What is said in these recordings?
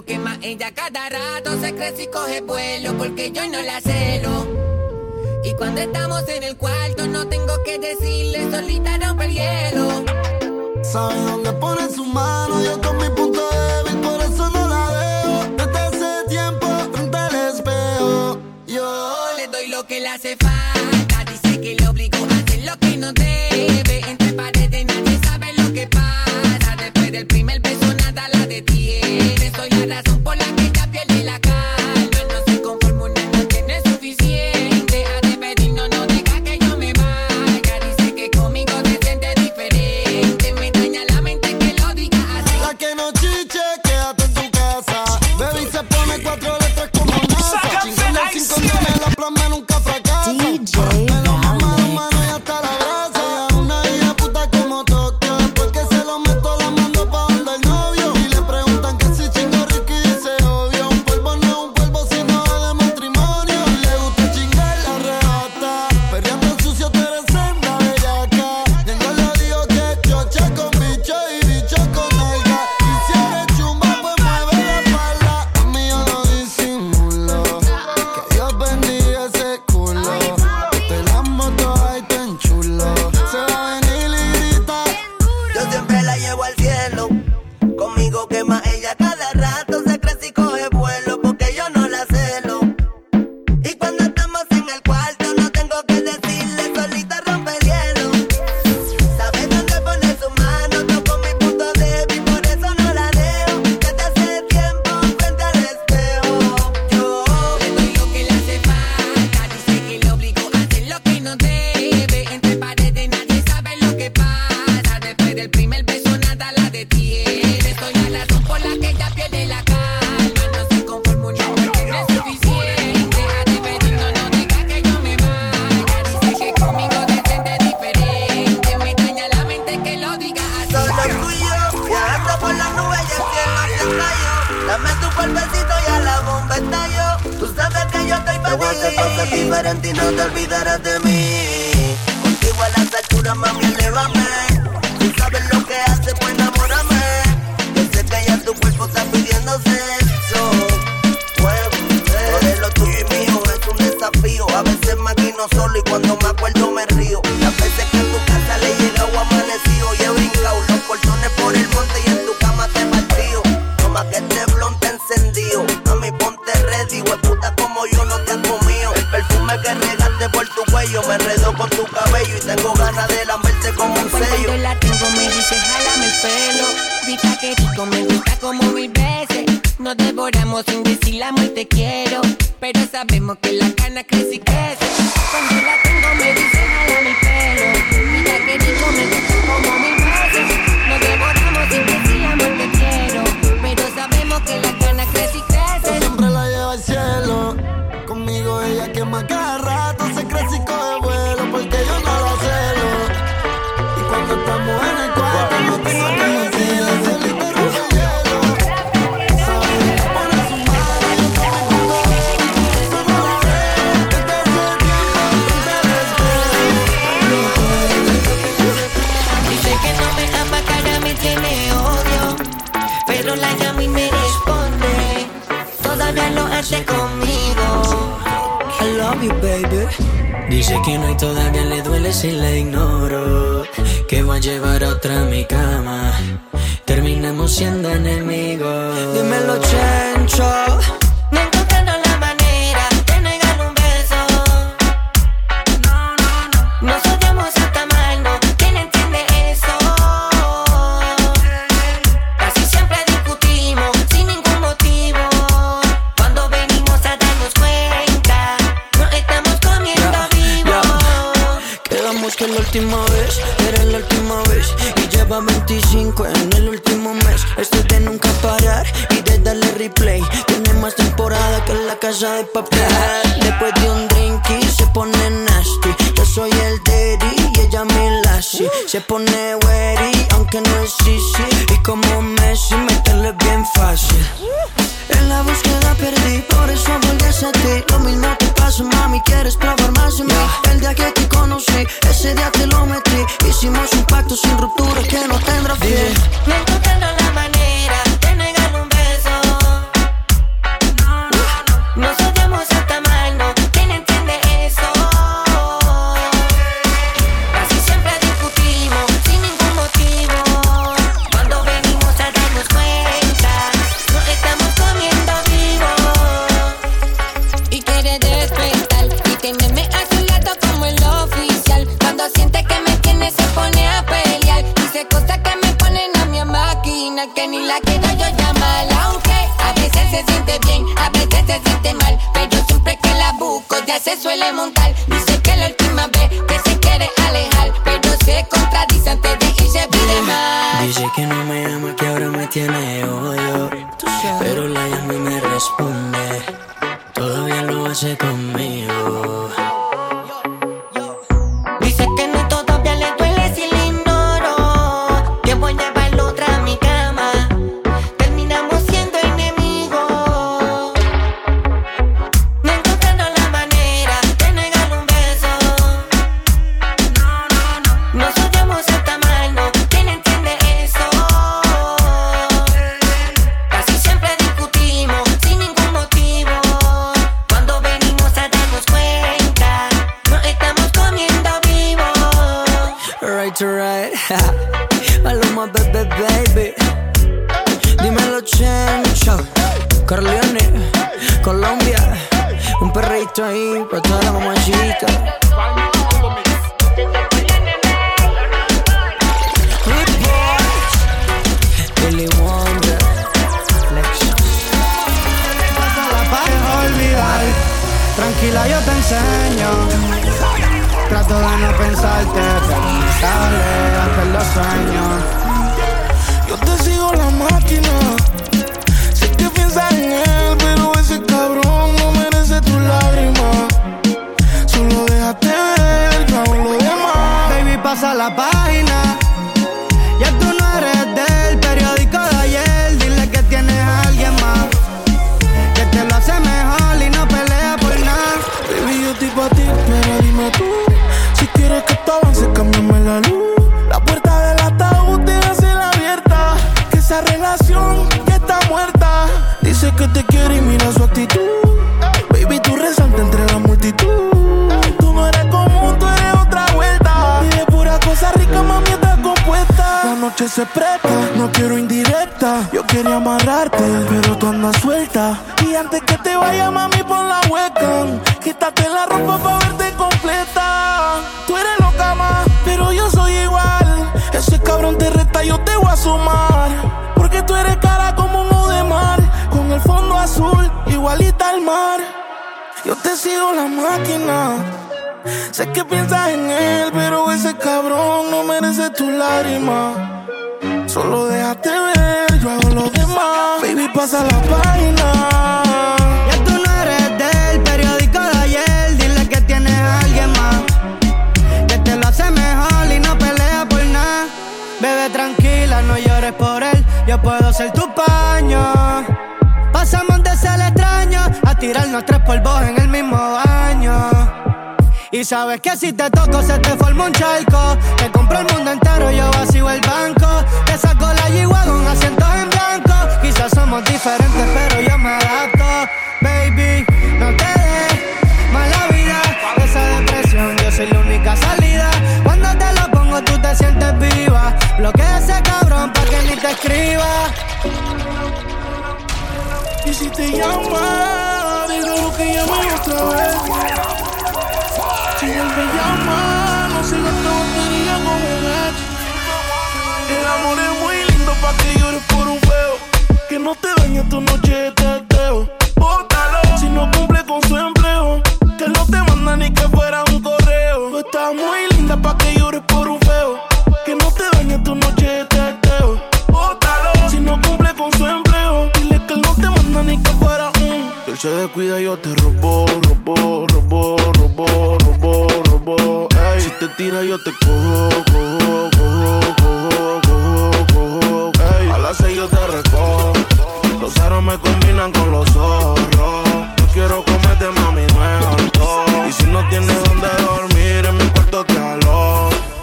celo. Quema ella cada rato, se crece y coge vuelo porque yo no la celo. Y cuando estamos en el cuarto no tengo que decirle, solita rompe el hielo. Sabe dónde pone su mano, yo con mi punto débil, por eso no la dejo. Desde hace tiempo, frente al espejo, yo le doy lo que le hace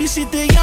alojo. Y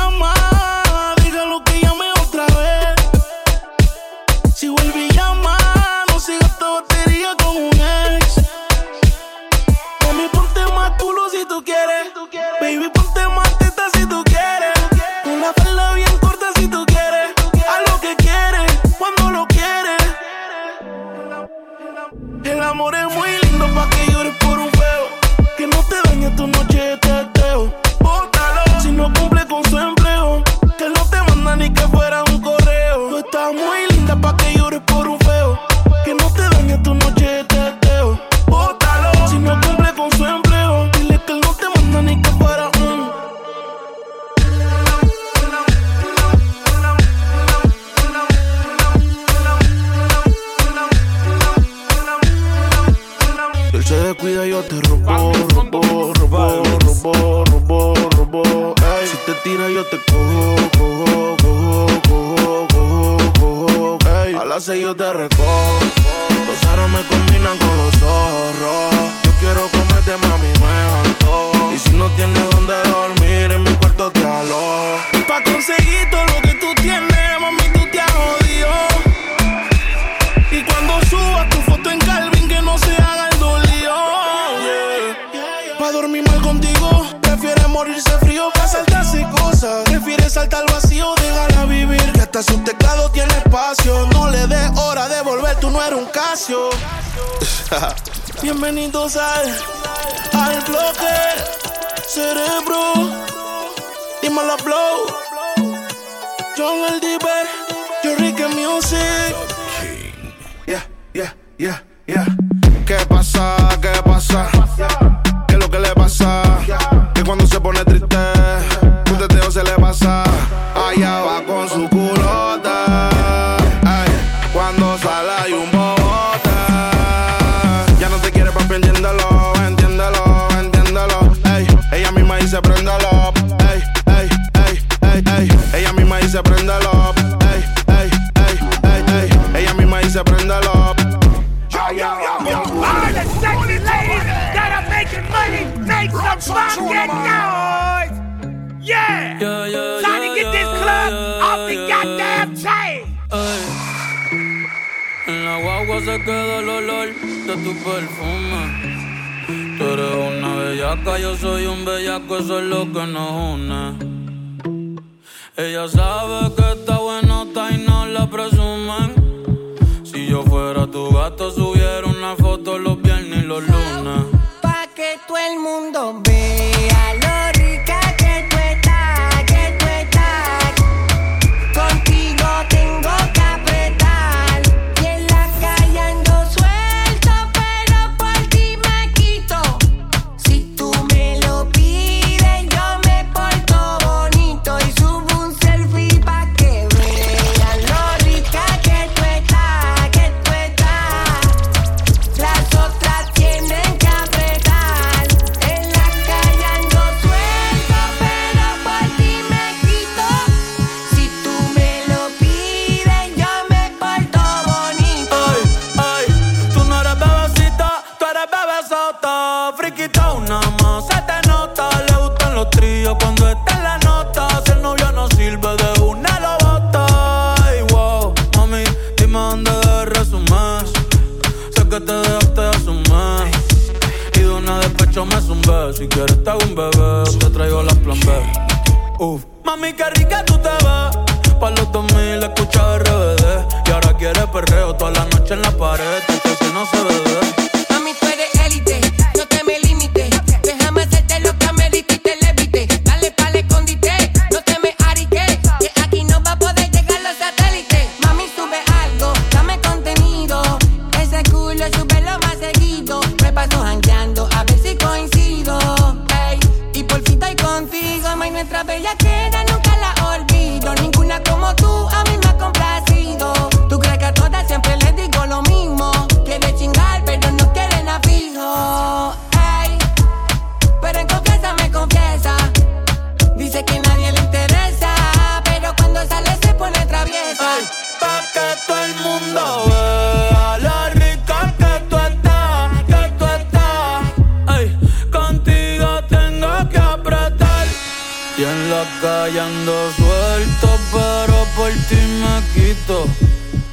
suelto, pero por ti me quito.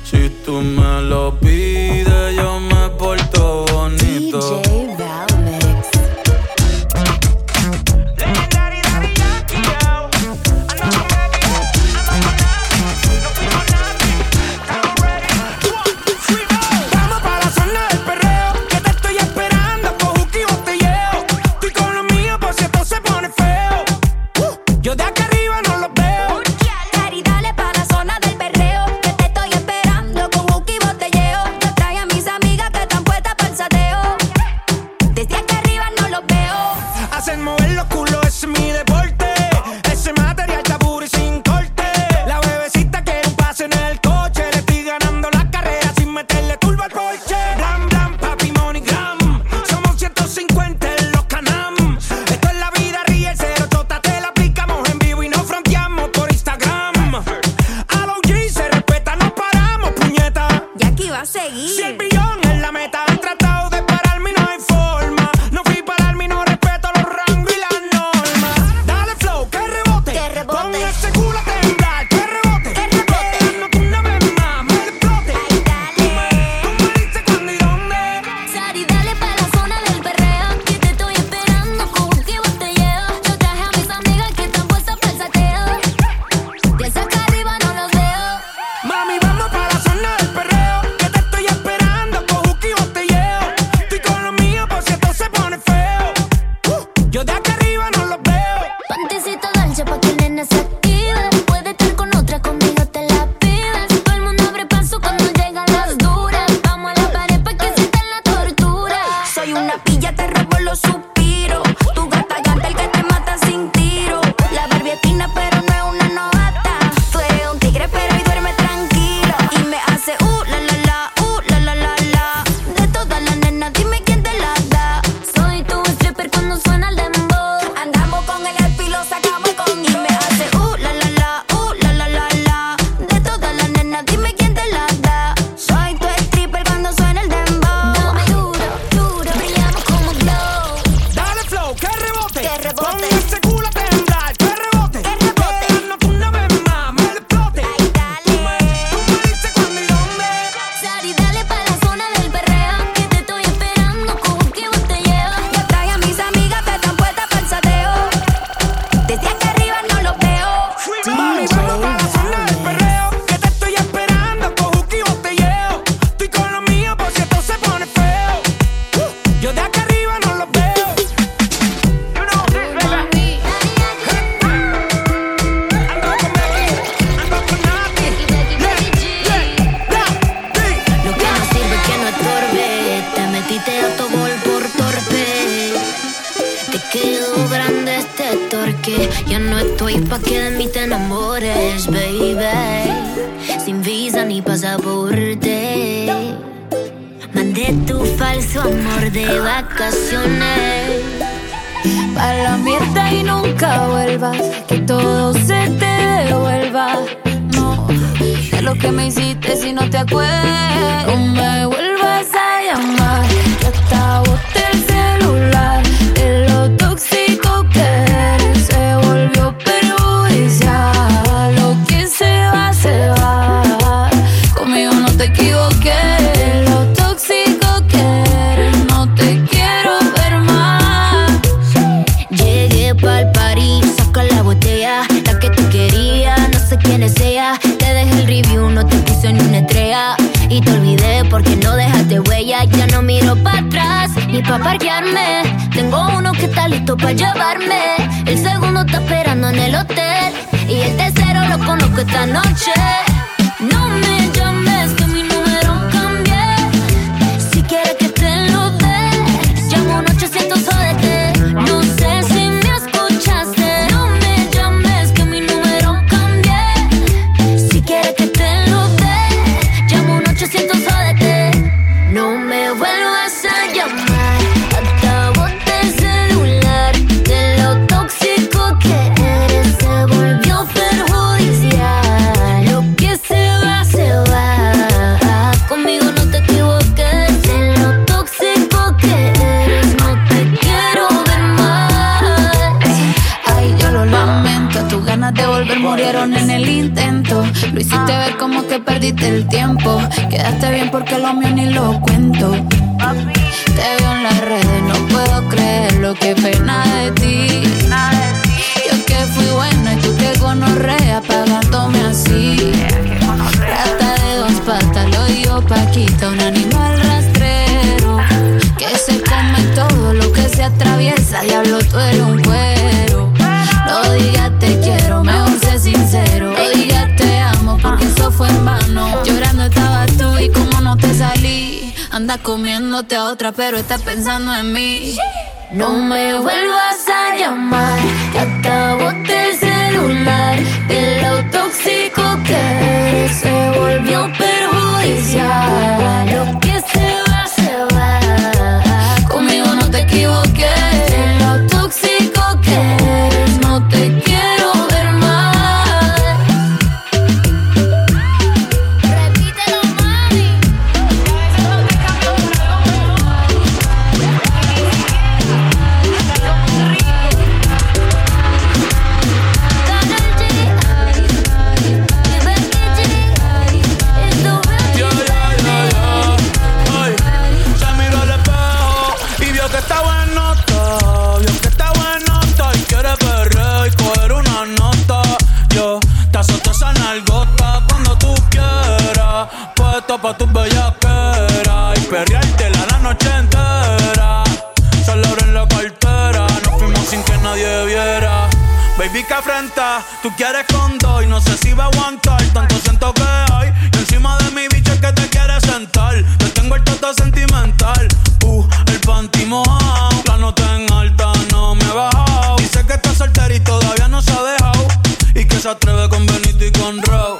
Si tú me lo pides. como que perdiste el tiempo. Quedaste bien porque lo mío ni lo cuento. Te veo en las redes, no puedo creer lo que pena de ti. Yo que fui buena y tú que gonorrea pagándome así. Rata de dos patas, lo digo Paquita, un animal rastrero. Que se come todo lo que se atraviesa, diablo tú eres un cuero. No digas fue en vano. Llorando estaba tú y como no te salí. Andas comiéndote a otra, pero estás pensando en mí. No me vuelvas a llamar, que acabo el este celular. De lo tóxico que se volvió perjudicial. Tú quieres con dos y no sé si va a aguantar. Tanto siento que hay y encima de mi bicho es que te quieres sentar. Te tengo el trato sentimental. Uh, el panty mojado. La nota en alta no me ha bajado. Dice que está soltera y todavía no se ha dejado. Y que se atreve con Benito y con Row.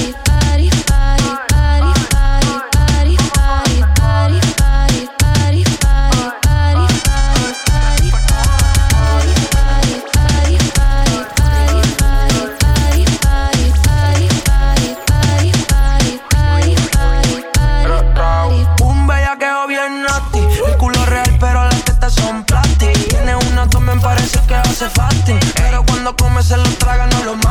se los traga, no los mata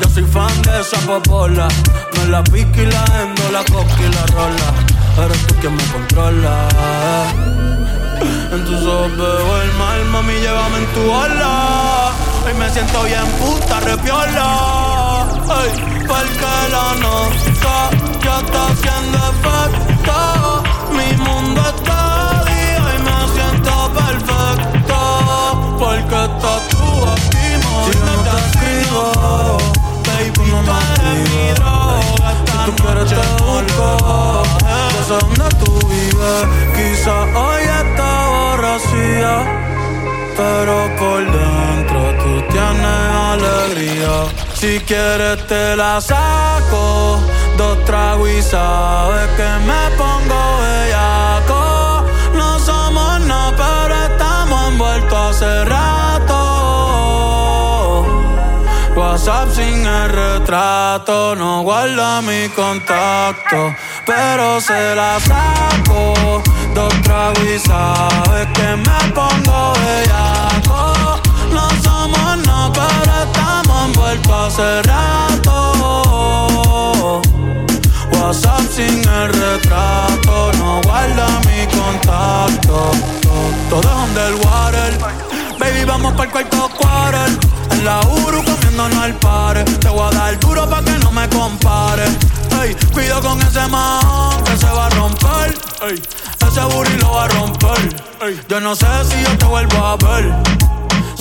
Yo soy fan de esa popola. Me la pique y la endo, la coca y la rola. Eres tú quien me controla. En tus ojos veo el mal, mami, llévame en tu ola. Hoy me siento bien puta, repiola. Ay, porque la nota ya está haciendo efecto. Mi mundo está día y me siento perfecto. Porque estás tú aquí, Si yo no te escribo, tú no me eres mi droga. Si tú quieres te busco, yo sé dónde tú vives. Quizá hoy está borracía, pero por dentro tú tienes alegría. Si quieres te la saco, dos tragos y sabes que me pongo bellaco. No somos nada, pero estamos envueltos hace rato. WhatsApp sin el retrato, no guarda mi contacto, pero se la saco. Dos tragos sabes que me pongo bellaco. No somos nada, pero estamos envueltos hace rato. WhatsApp sin el retrato, no guarda mi contacto. Todo es underwater. Baby, vamos para el cuarto quarter. En la Uru comiéndonos al par. Te voy a dar duro pa' que no me compare. Ey, cuido con ese man que se va a romper. Ey, ese booty lo va a romper. Yo no sé si yo te vuelvo a ver.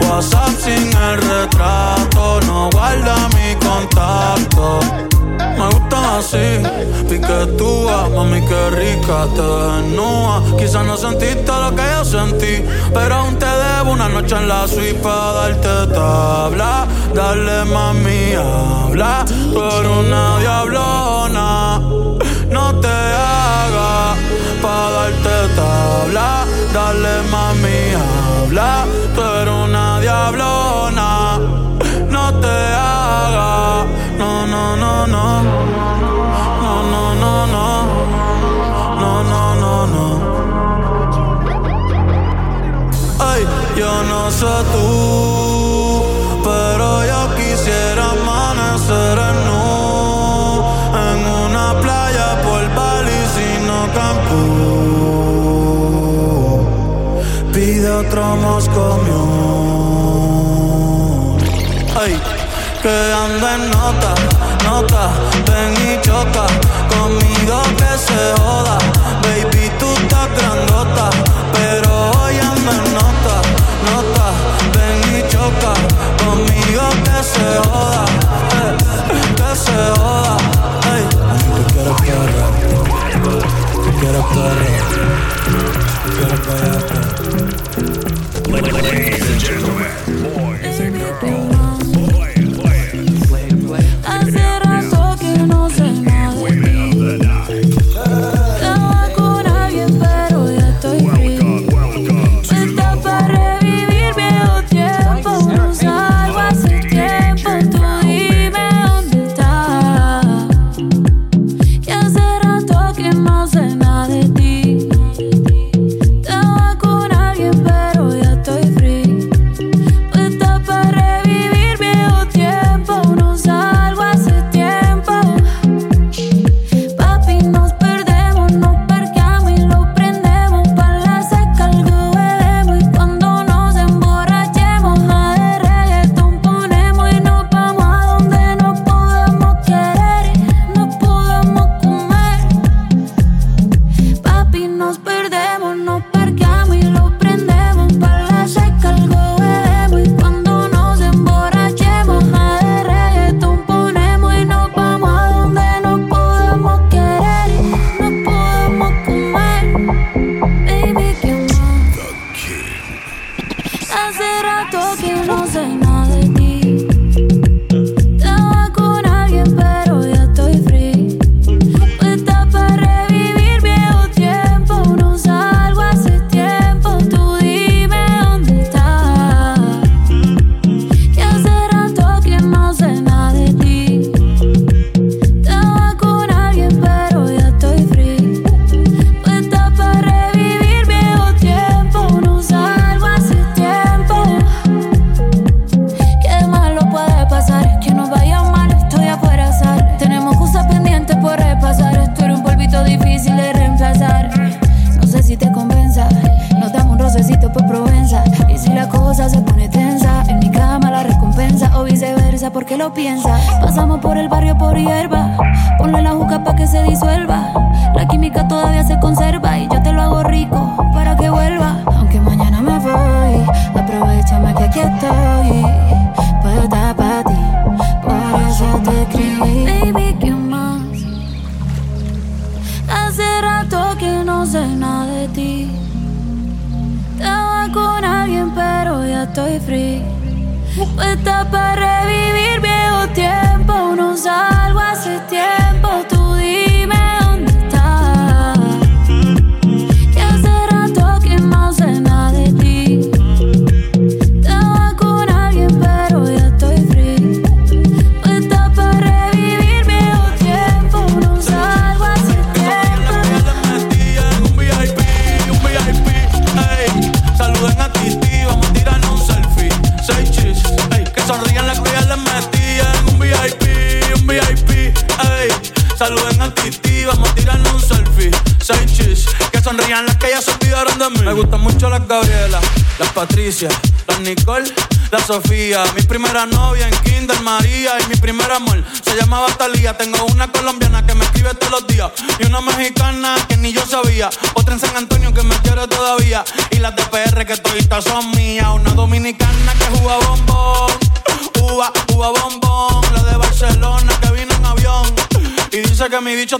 WhatsApp sin el retrato, no guarda mi contacto. Me gustan así, piquetúa, mami que rica te desnuda. Quizás no sentiste lo que yo sentí, pero aún te debo una noche en la suite para darte tabla. Dale mami, habla, tú eres una diablona. No te hagas para darte tabla. Dale mami, habla, tú diablona. No te hagas, no, no, no, no. No, no, no, no. No, no, no, no. Ay, yo no sé tú, pero yo quisiera amanecer en nu en una playa por Bali, sino Cancún. Pide otro Moscow que anda en nota, nota, ven y choca conmigo que se joda. Baby, tú estás grandota, pero hoy ando en nota, nota, ven y choca conmigo que se joda, eh, que se joda. Ay, tú quieres perra, tú quieres perra, tú quieres perra. Ladies and gentlemen, boys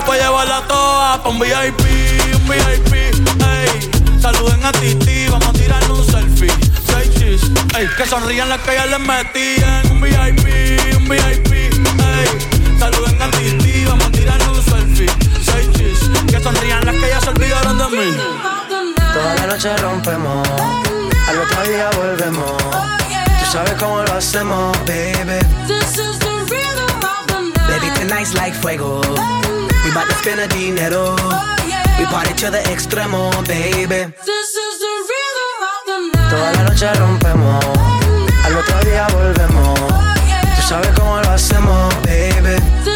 La a llevar la toa pa' un VIP, un VIP, ey. Saluden a Titi, vamos a tirarle un selfie. Seis chis, ey. Que sonrían las que ya les metí en un VIP, un VIP, ey. Saluden a Titi, vamos a tirarle un selfie. Seis chis, que sonrían las que ya se olvidaron de mí. Toda la noche rompemos, al otro día volvemos. Tú sabes cómo lo hacemos, baby. Baby, tonight's like fuego. We bout to spend the dinero. We party to the extremo, baby. Toda la noche rompemos, al otro día volvemos. Tú sabes cómo lo hacemos, baby. Baby,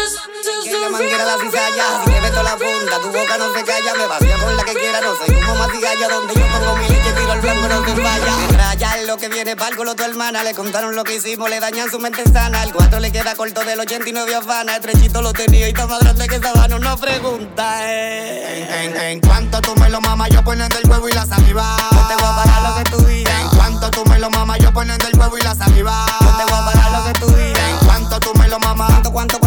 Manguera la cizalla, si me meto la funda, tu boca no se calla, me vacía con la que quiera, no soy como matigalla, donde yo pongo mi leche, tiro al blanco, no te falla. Me raya lo que viene pa'l tu hermana, le contaron lo que hicimos, le dañan su mente sana, el 4 le queda corto del 89 afana, estrechito lo tenía y está más grande que sabano, no pregunta, eh. En, en, en cuanto tú me lo mamas, yo poniendo el huevo y la saliva, no te voy a pagar lo que tú digas. En cuanto tú me lo mamas, yo poniendo el huevo y la saliva, no te voy a pagar lo que tú digas. En cuanto tú me lo mamas, cuánto, cuánto,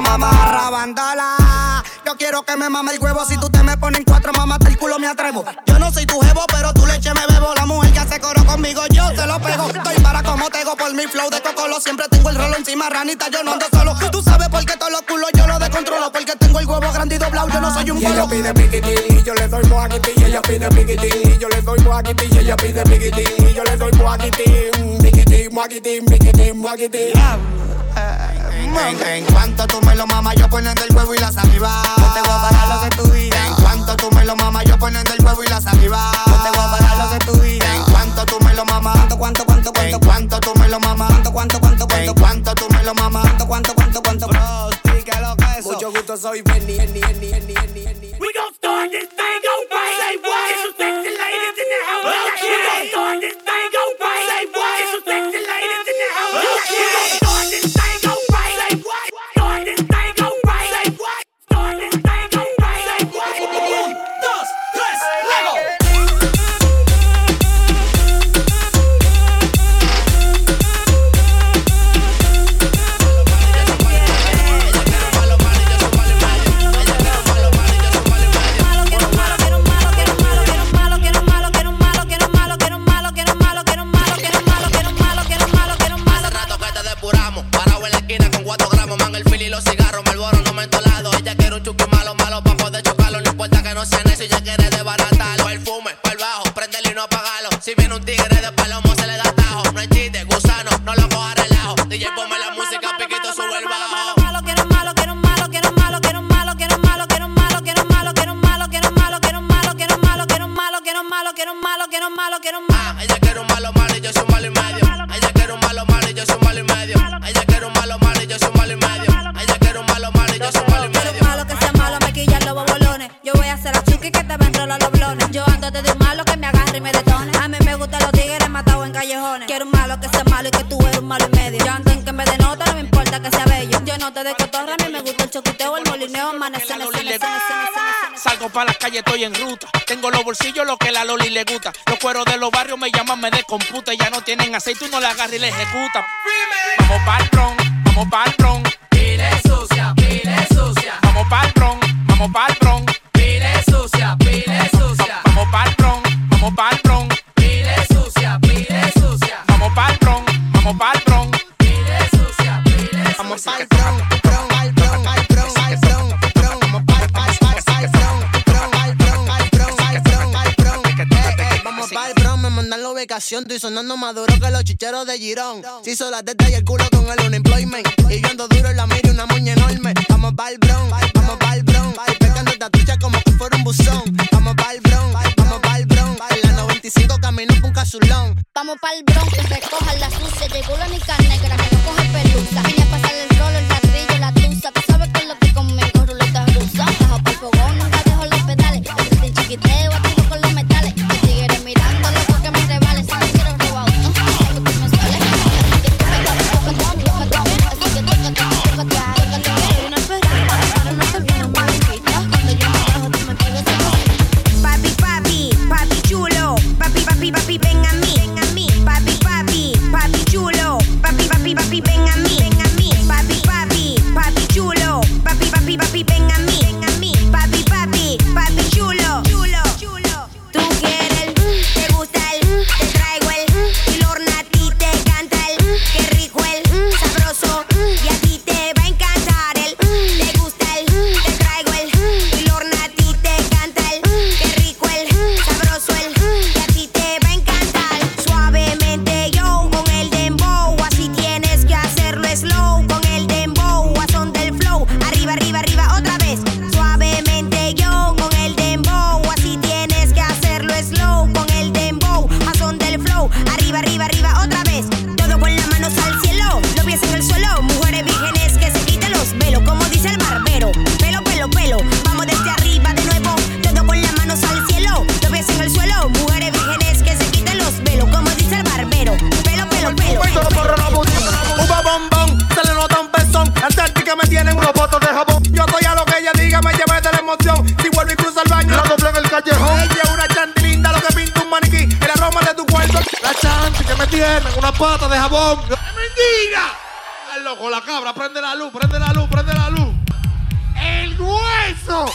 mamas, rabandala. Yo quiero que me mame el huevo, si tú te me pones en cuatro, mamate el culo, me atrevo. Yo no soy tu jevo, pero tu leche me bebo. La mujer que hace coro conmigo, yo se lo pego. Estoy para como tego por mi flow de cocolo. Siempre tengo el rolo encima, ranita, yo no ando solo. Tú sabes por qué todos los culos yo lo descontrolo. Porque tengo el huevo grande y doblado, yo no soy un Y ella polo. pide piquitín y yo le doy moaquitín. Y ella pide piquitín y yo le doy moaquitín. Y ella pide piquitín y yo le doy moaquitín. Moaquitín, piquitín, moaquitín. En, en, en cuanto tú me lo mamas, yo poniendo el huevo y la saliva. No te voy a pagar lo que tú digas. En cuanto tú me lo mamas, yo poniendo el huevo y la saliva. No te voy a pagar lo que tú digas. En cuanto tú me lo mamas, cuánto, cuánto, cuánto, cuánto, cuánto tú me lo mamas, cuánto, cuánto, cuánto, cuánto, cuánto tú me lo mamas, cuánto, cuánto, cuánto, cuánto. Bro, sí, que lo que eso. Mucho gusto, soy Benny, Benny, Benny, Benny, Benny, Benny. We gon' start this thing de cotorra, a mí me gusta el choquiteo, el molineo, amanecer, Salgo pa' la calle, estoy en ruta. Tengo los bolsillos, lo que la Loli le gusta. Los cueros de los barrios me llaman, me descomputa. Ya no tienen aceite, uno le agarra y le ejecuta. Vamos pa'l bron, vamos pa'l bron. Pile sucia, pile sucia. Vamos pa'l bron, vamos pa'l bron. Pile sucia, pile sucia. Vamos pa'l bron, vamos pa'l bron. Pile sucia, pile sucia. Vamos pa'l bron, vamos pa'l bron. Pile sucia, pile Vamos sucia. pa'l bron, mandan la ubicación. Estoy sonando más duro que los chicheros de Girón. Si hizo la teta y el culo con el unemployment. Y yo ando duro en la mira una moña enorme. Vamos pa'l bron, vamos pa'l bron. Pegando tatucha como que fuera un buzón. Vamos pa'l bron, vamos pa'l bron. En la 95 camino por un casulón. Vamos pa'l bron que recojan la sucia. Llegó la nica negra que no coge pelusa. Vine a pasar el rol, tienen pata de jabón. ¡Mentira! El loco, la cabra, prende la luz, prende la luz, prende la luz. ¡El hueso!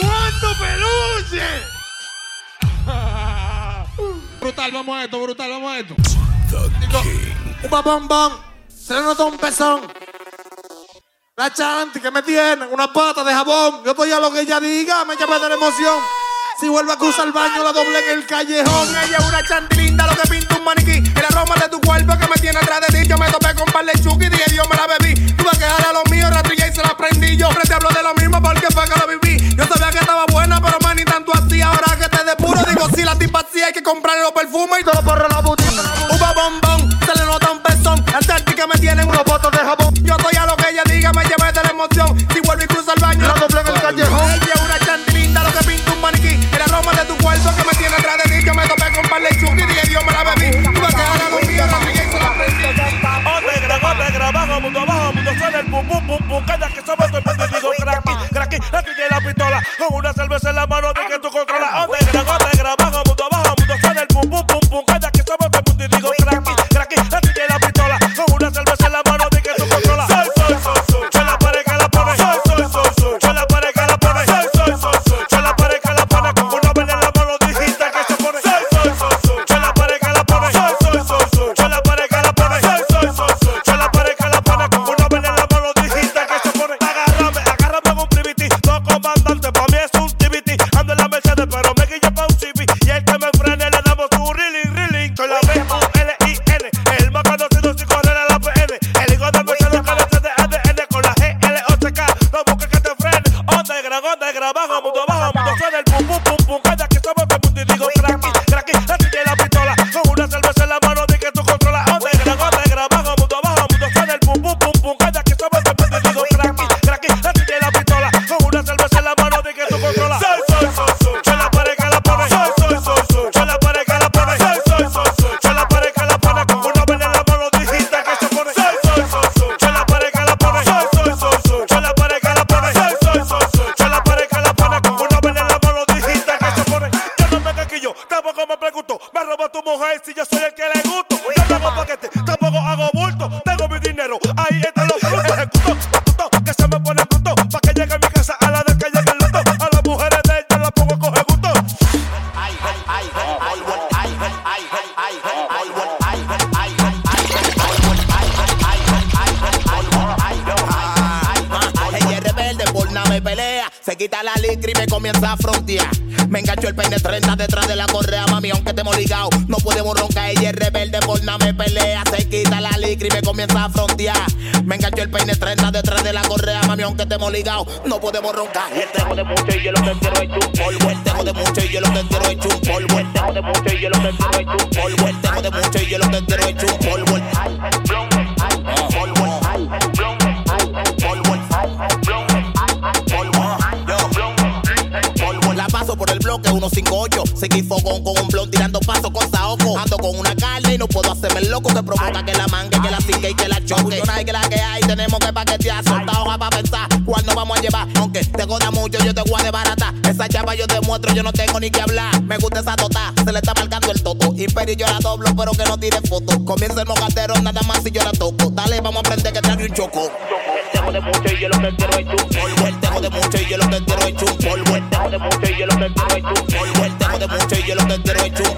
¡Cuánto peluche! brutal, vamos a esto, brutal, vamos a esto. Uva bombón, se le nota un pezón. La chanti que me tiene, una pata de jabón. Yo estoy a lo que ella diga, me llama de la emoción. Si vuelve a cruzar el baño, la doble en el callejón. Ella es una chanti linda, lo que pinta un maniquí. El aroma de tu cuerpo que me tiene atrás de ti. Yo me topé con par de chuki y dije, Dios me la bebí. Tuve que dejar a lo mío, rastrilla y se la prendí. Yo siempre te hablo de lo mismo porque fue que lo viví. Yo sabía que estaba buena, pero más ni tanto así. Ahora que te depuro, digo, si la tipa así hay que comprarle los perfumes y todo por la boutique. Uva bombón, se le nota un pezón. Antártica me tienen unos votos de jabón. Yo estoy a lo que ella diga, me lleve de la emoción. Pum pum. Calla que somos el perdido, cracky, cracky, aquí tiene la pistola. Con una cerveza en la mano estamos ligados, no podemos roncar. El tejo de mucho y yo lo que quiero es tu polvo. El tejo de mucho y yo lo que quiero es tu polvo. El tejo de mucho y yo lo que quiero es tu polvo. El tejo de mucho y yo lo que quiero es tu polvo. por el bloque 158. Seguí fogón con un blon tirando paso con saoco. Ando con una carne y no puedo hacerme el loco que provoca que la manga, que la cinque y que la choque. que la que hay, tenemos que muestro, yo no tengo ni que hablar. Me gusta esa tota, se le está marcando el toto. Y peri yo la doblo, pero que no tire fotos. Comienza el mocatero, nada más si yo la toco. Dale, vamos a aprender que trae un choco. El tejo de mucho y yo lo que quiero es tu polvo. El tejo de mucho y yo lo que quiero es tu polvo. El tejo de mucho y yo lo que quiero es tu polvo. El tejo de mucho y yo lo que quiero es tu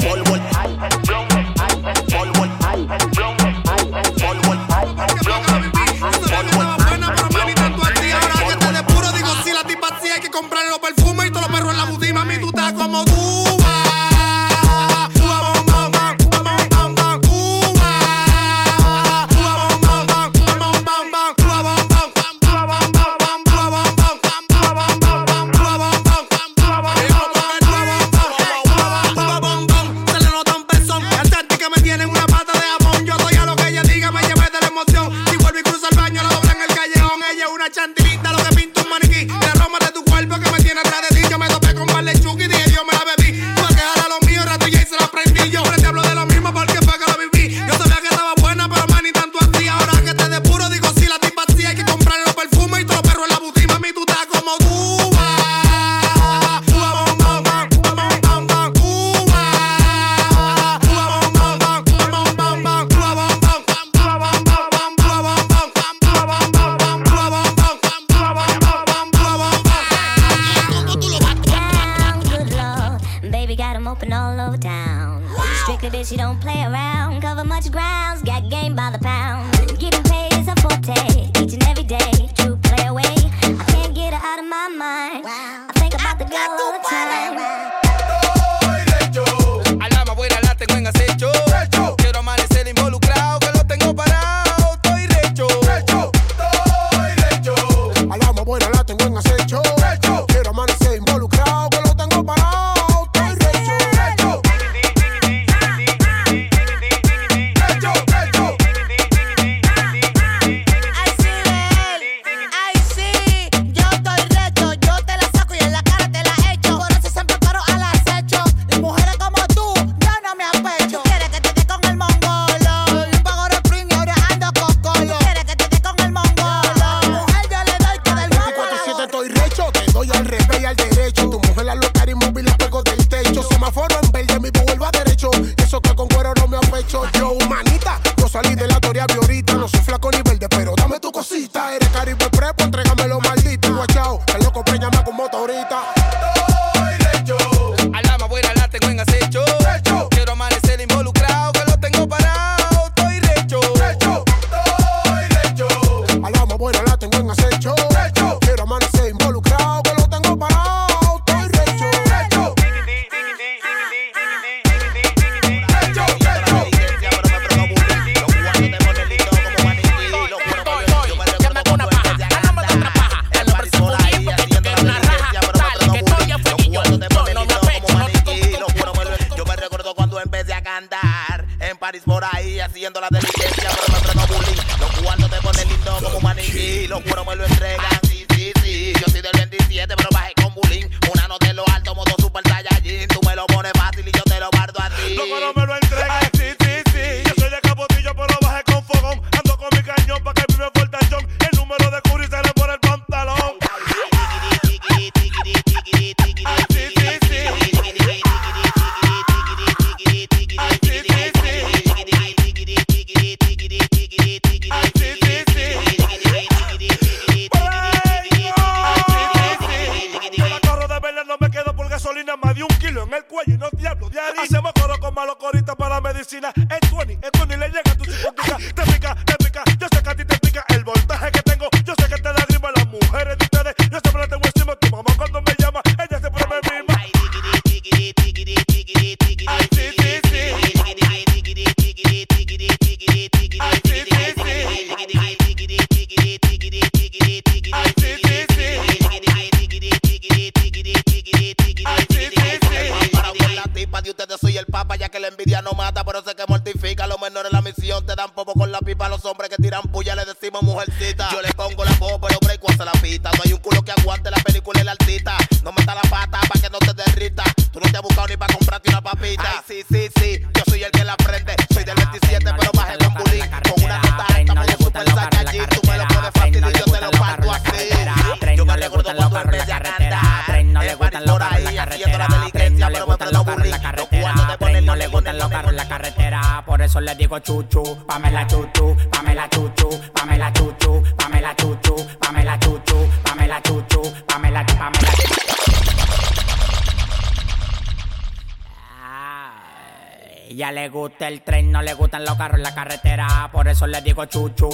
they go choo choo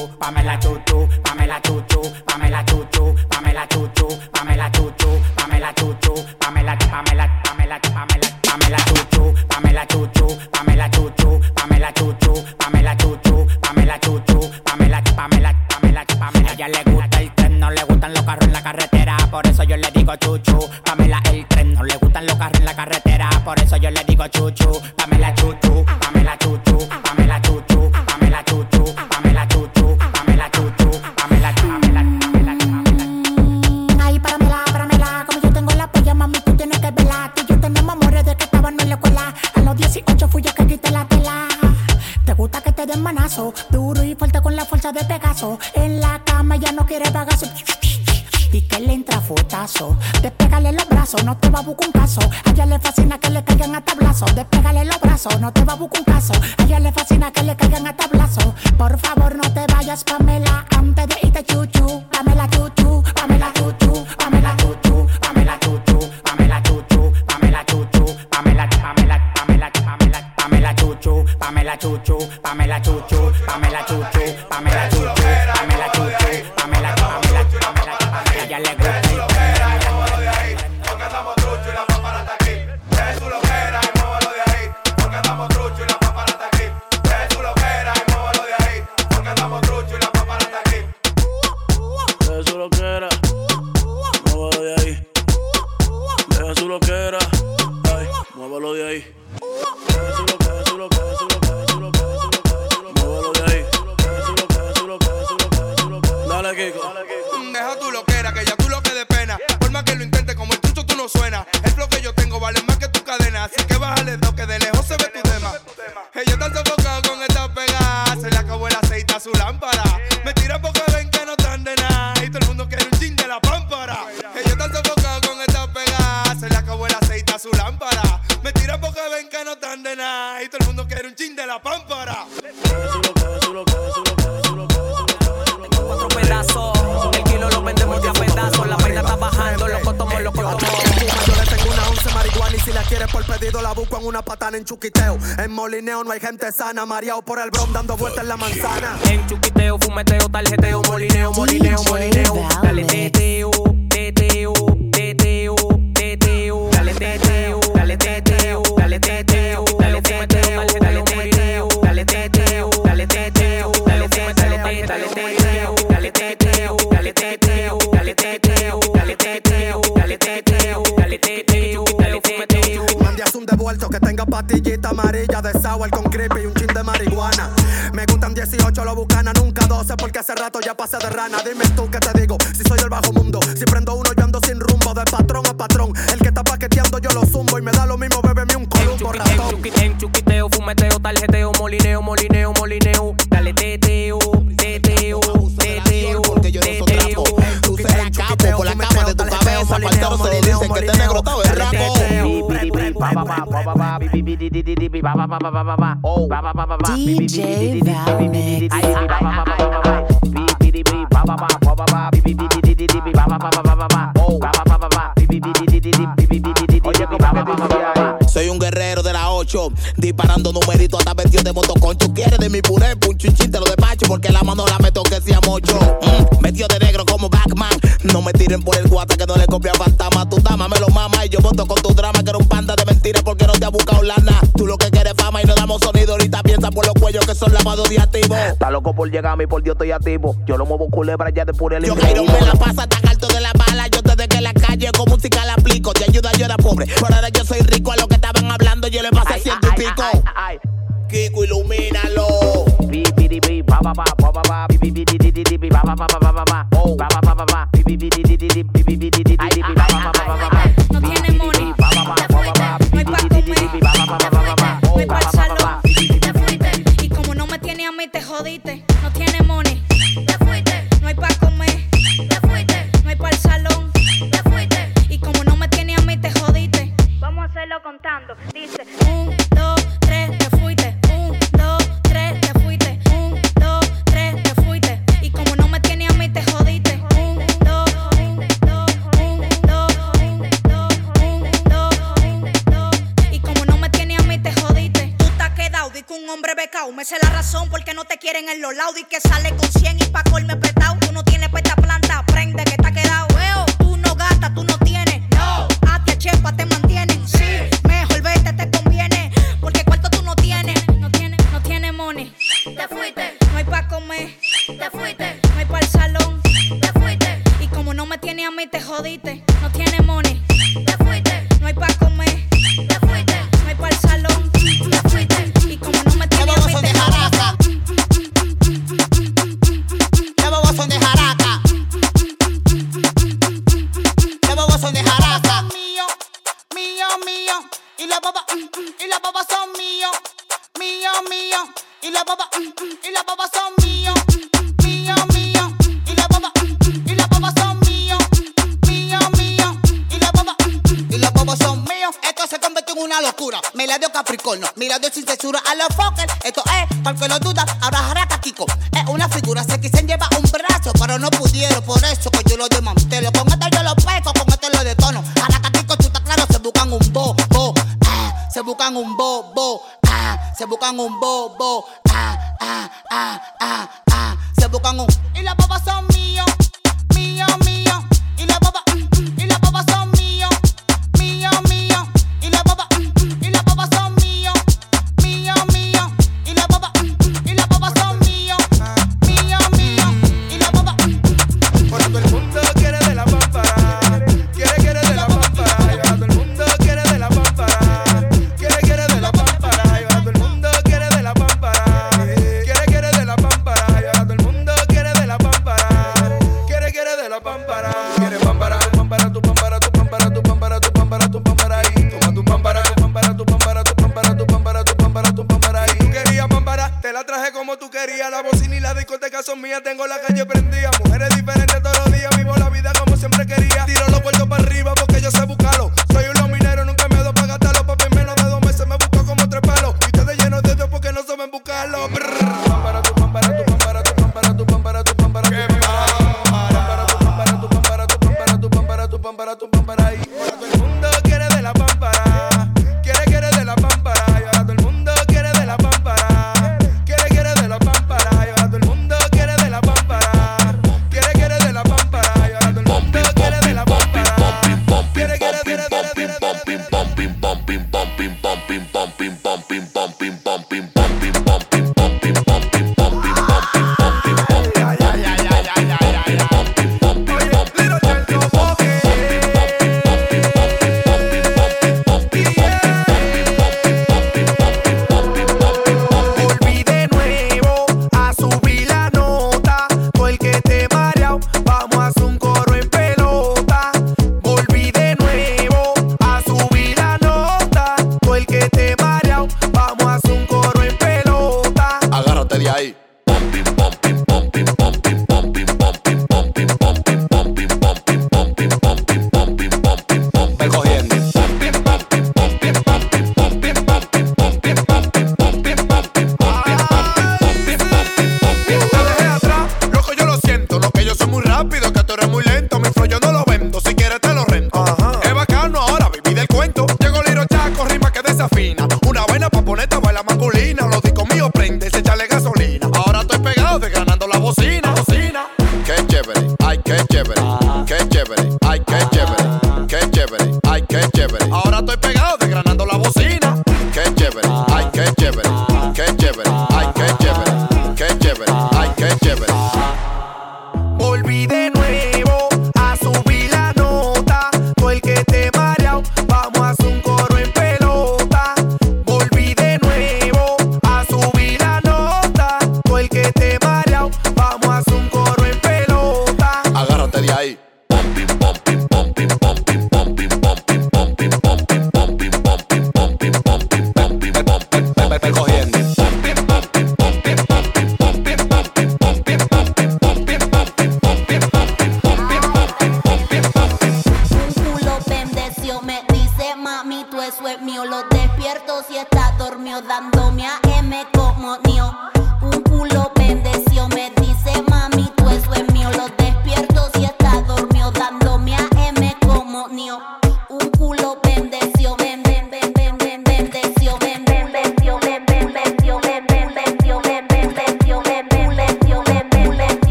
Despégale los brazos, no te va a buscar un caso. A ella le fascina que le caigan a tablazo. Despégale los brazos, no te va a buscar un caso. A ella le fascina que le caigan a tablazo. Por favor, no te vayas, Pamela, antes de irte chuchu. Pamela chuchu, Pamela chuchu, Pamela chuchu, Pamela chuchu, Pamela chuchu, Pamela chuchu, Pamela, Pamela, Pamela, Pamela, Pamela chuchu, Pamela chuchu, Pamela chuchu, Pamela chuchu. gente sana, mareado por el bron, dando vueltas en la manzana. En chuquiteo, fumeteo, tarjeteo, molineo, molineo, molineo, dale teteo, teteo. Me gustan 18, lo bucana, nunca 12, porque hace rato ya pasé de rana. Dime tú qué te digo, si soy del bajo mundo, si prendo uno yo ando sin rumbo, de patrón a patrón. El que está paqueteando yo lo zumbo y me da lo mismo, bebeme un columbo en ratón. En, chuqui, en chuquiteo, fumeteo, tarjeteo, molineo, molineo, molineo. Dale teteo, teteo, teteo, teteo. Tú serás capo por la cama de tu cabeza, cualquiera se le dice que te negro está berraco. Soy un guerrero de la 8, disparando numeritos hasta vestido de motoconcho. Quiere de mi puré, un te lo despacho, porque la mano la meto que sea mocho. Mm, metido de negro como Batman. No me tiren por el guata que no le copia fantasma. Tu dama me lo mama y yo voto con tu drama mentira porque no te ha buscado lana. Tú lo que quieres fama y no damos sonido. Ahorita piensa por los cuellos que son lavados de activo. Está loco por llegar y por Dios estoy activo. Yo lo muevo culebra ya de pura el Yo Jairo me la pasa tan alto de la bala. Yo desde que la calle con música la aplico. Te ayuda, yo era pobre. Por ahora yo soy rico. A lo que estaban hablando yo le pasé ciento y pico. Ay, ay, ay, Kiko, ilumínalo. Oh. y te jodiste. hombre becao. Me sé la razón porque no te quieren en los laudos y que sale con 100 y pa' colme prestado. Tú no tienes pesta planta, prende que está quedado. Veo, tú no gata, tú no tienes. No, a ti chepa te mantienen. Sí. mejor vete, te conviene. Porque cuarto tú no tienes. No tienes, no tienes money. Te fuiste. No hay pa' comer. Te fuiste. No hay pa' el salón. Te fuiste. Y como no me tiene a mí, te jodiste. No tienes money. Te fuiste. No hay pa' comer. una locura. Me la dio Capricornio, me la dio sin censura a los fuckers. Esto es, para que lo duda, ahora jaraca Kiko. Es una figura, se quisieron llevar un brazo, pero no pudieron. Por eso que yo lo desmantelo. Con esto yo lo peco, con esto lo detono. Jaraca Kiko, chuta claro, se buscan un bo, bo. Se buscan un bo, bo. Se buscan un bo, bo. Ah, ah, ah, ah, ah. Se buscan un. Y los bobos son míos.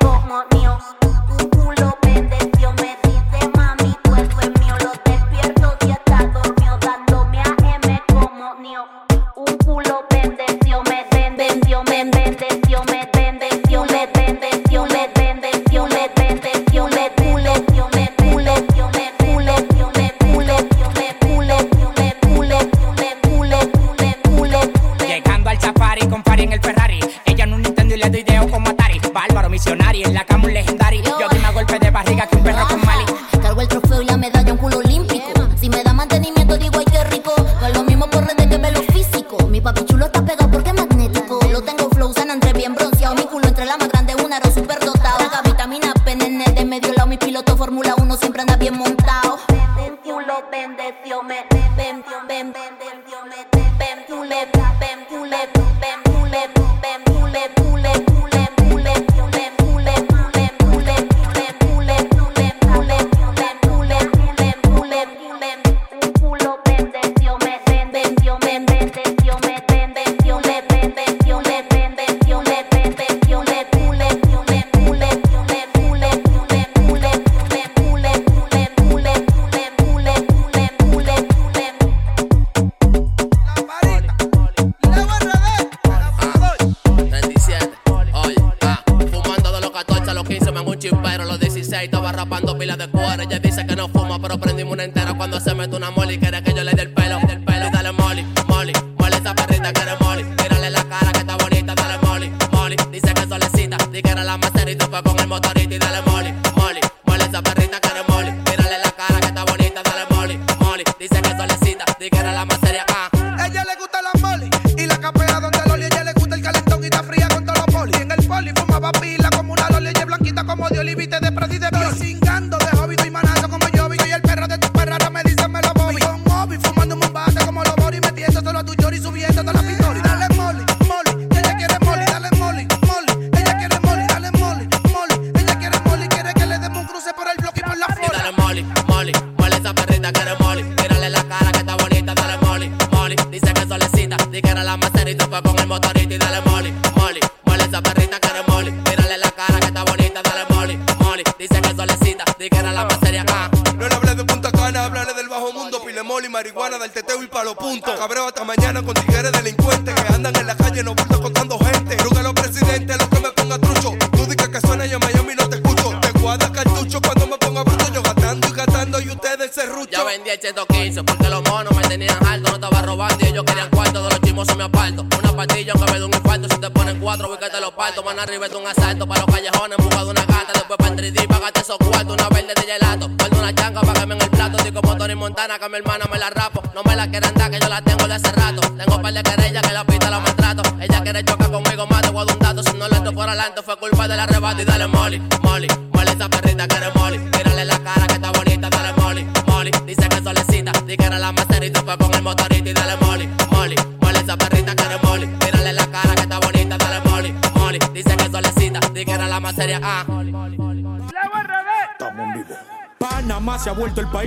como Dios, tu culo.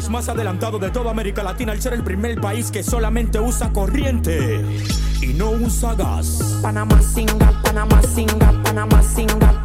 más adelantado de toda América Latina al ser el primer país que solamente usa corriente y no usa gas. Panamá singa, Panamá Panamá singa.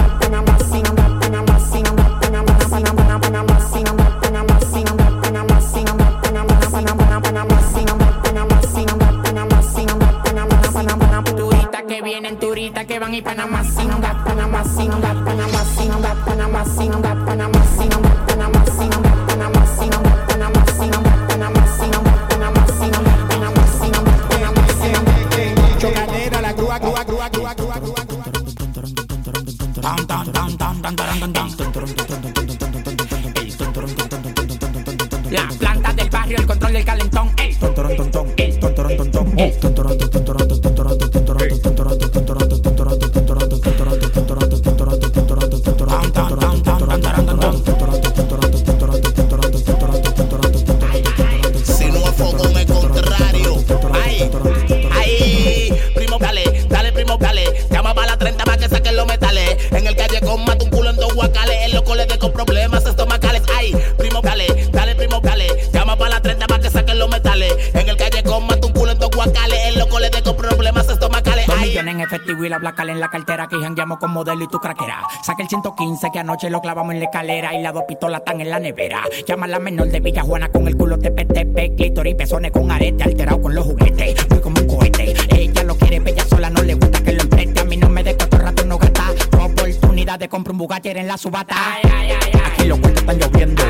modelo y tu craquera. Saca el 115 que anoche lo clavamos en la escalera y las dos pistolas están en la nevera. Llama a la menor de Villa Juana con el culo TPTP, clítor y pezones con arete, alterado con los juguetes. Voy como un cohete, ella lo quiere, bella sola, no le gusta que lo empreste. A mí no me de cuatro rato no gata. Oportunidad de comprar un Bugatti en la subata. Aquí los cuentos están lloviendo.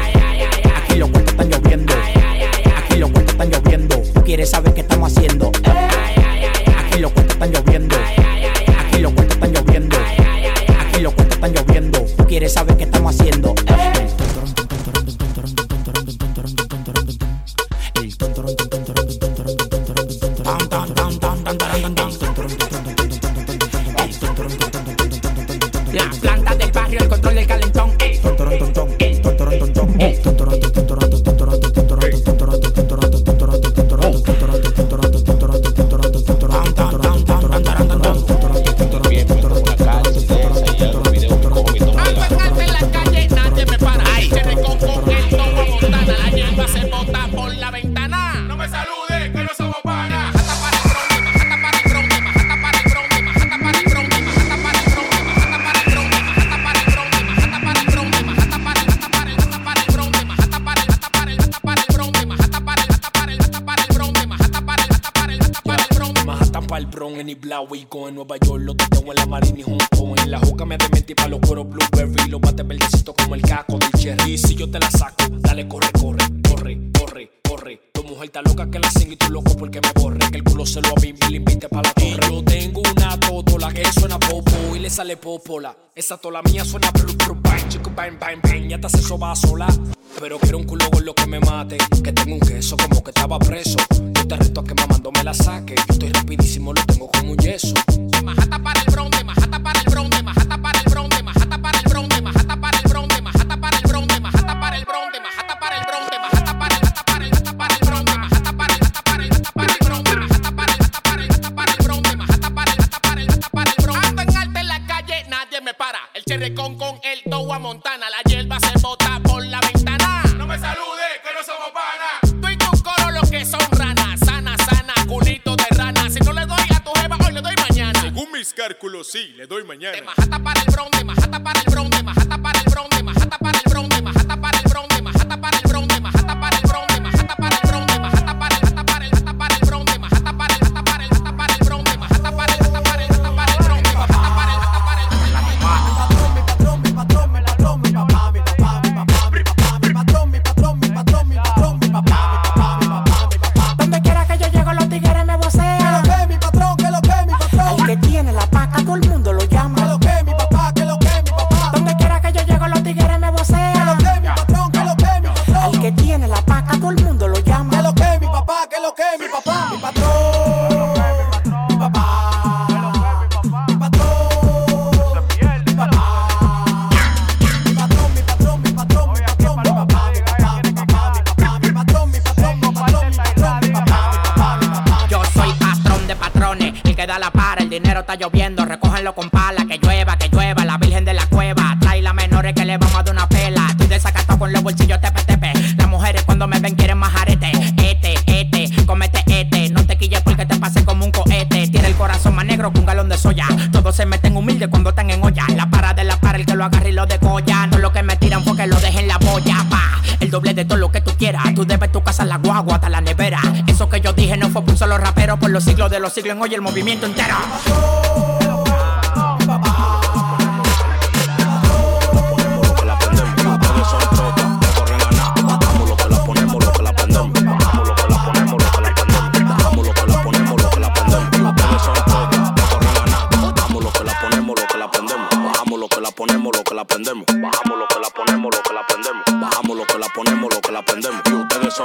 doble de todo lo que tú quieras. Tú debes tu casa, la guagua, hasta la nevera. Eso que yo dije no fue por un solo rapero, por los siglos de los siglos en hoy el movimiento entero.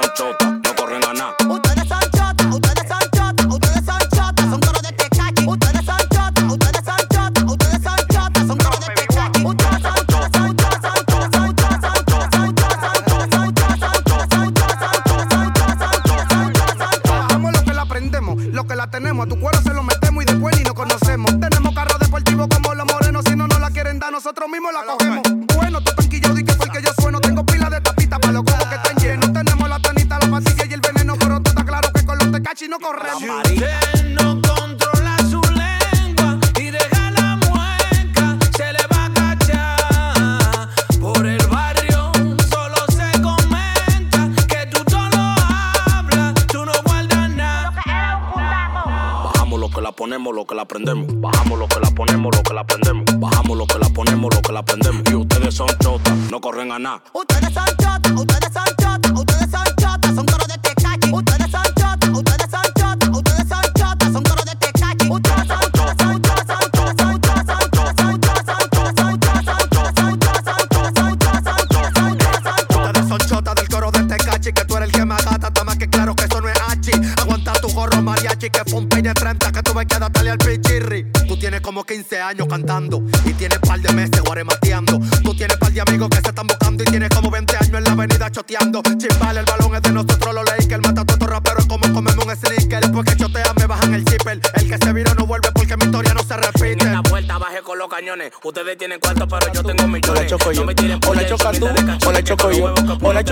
son chotas.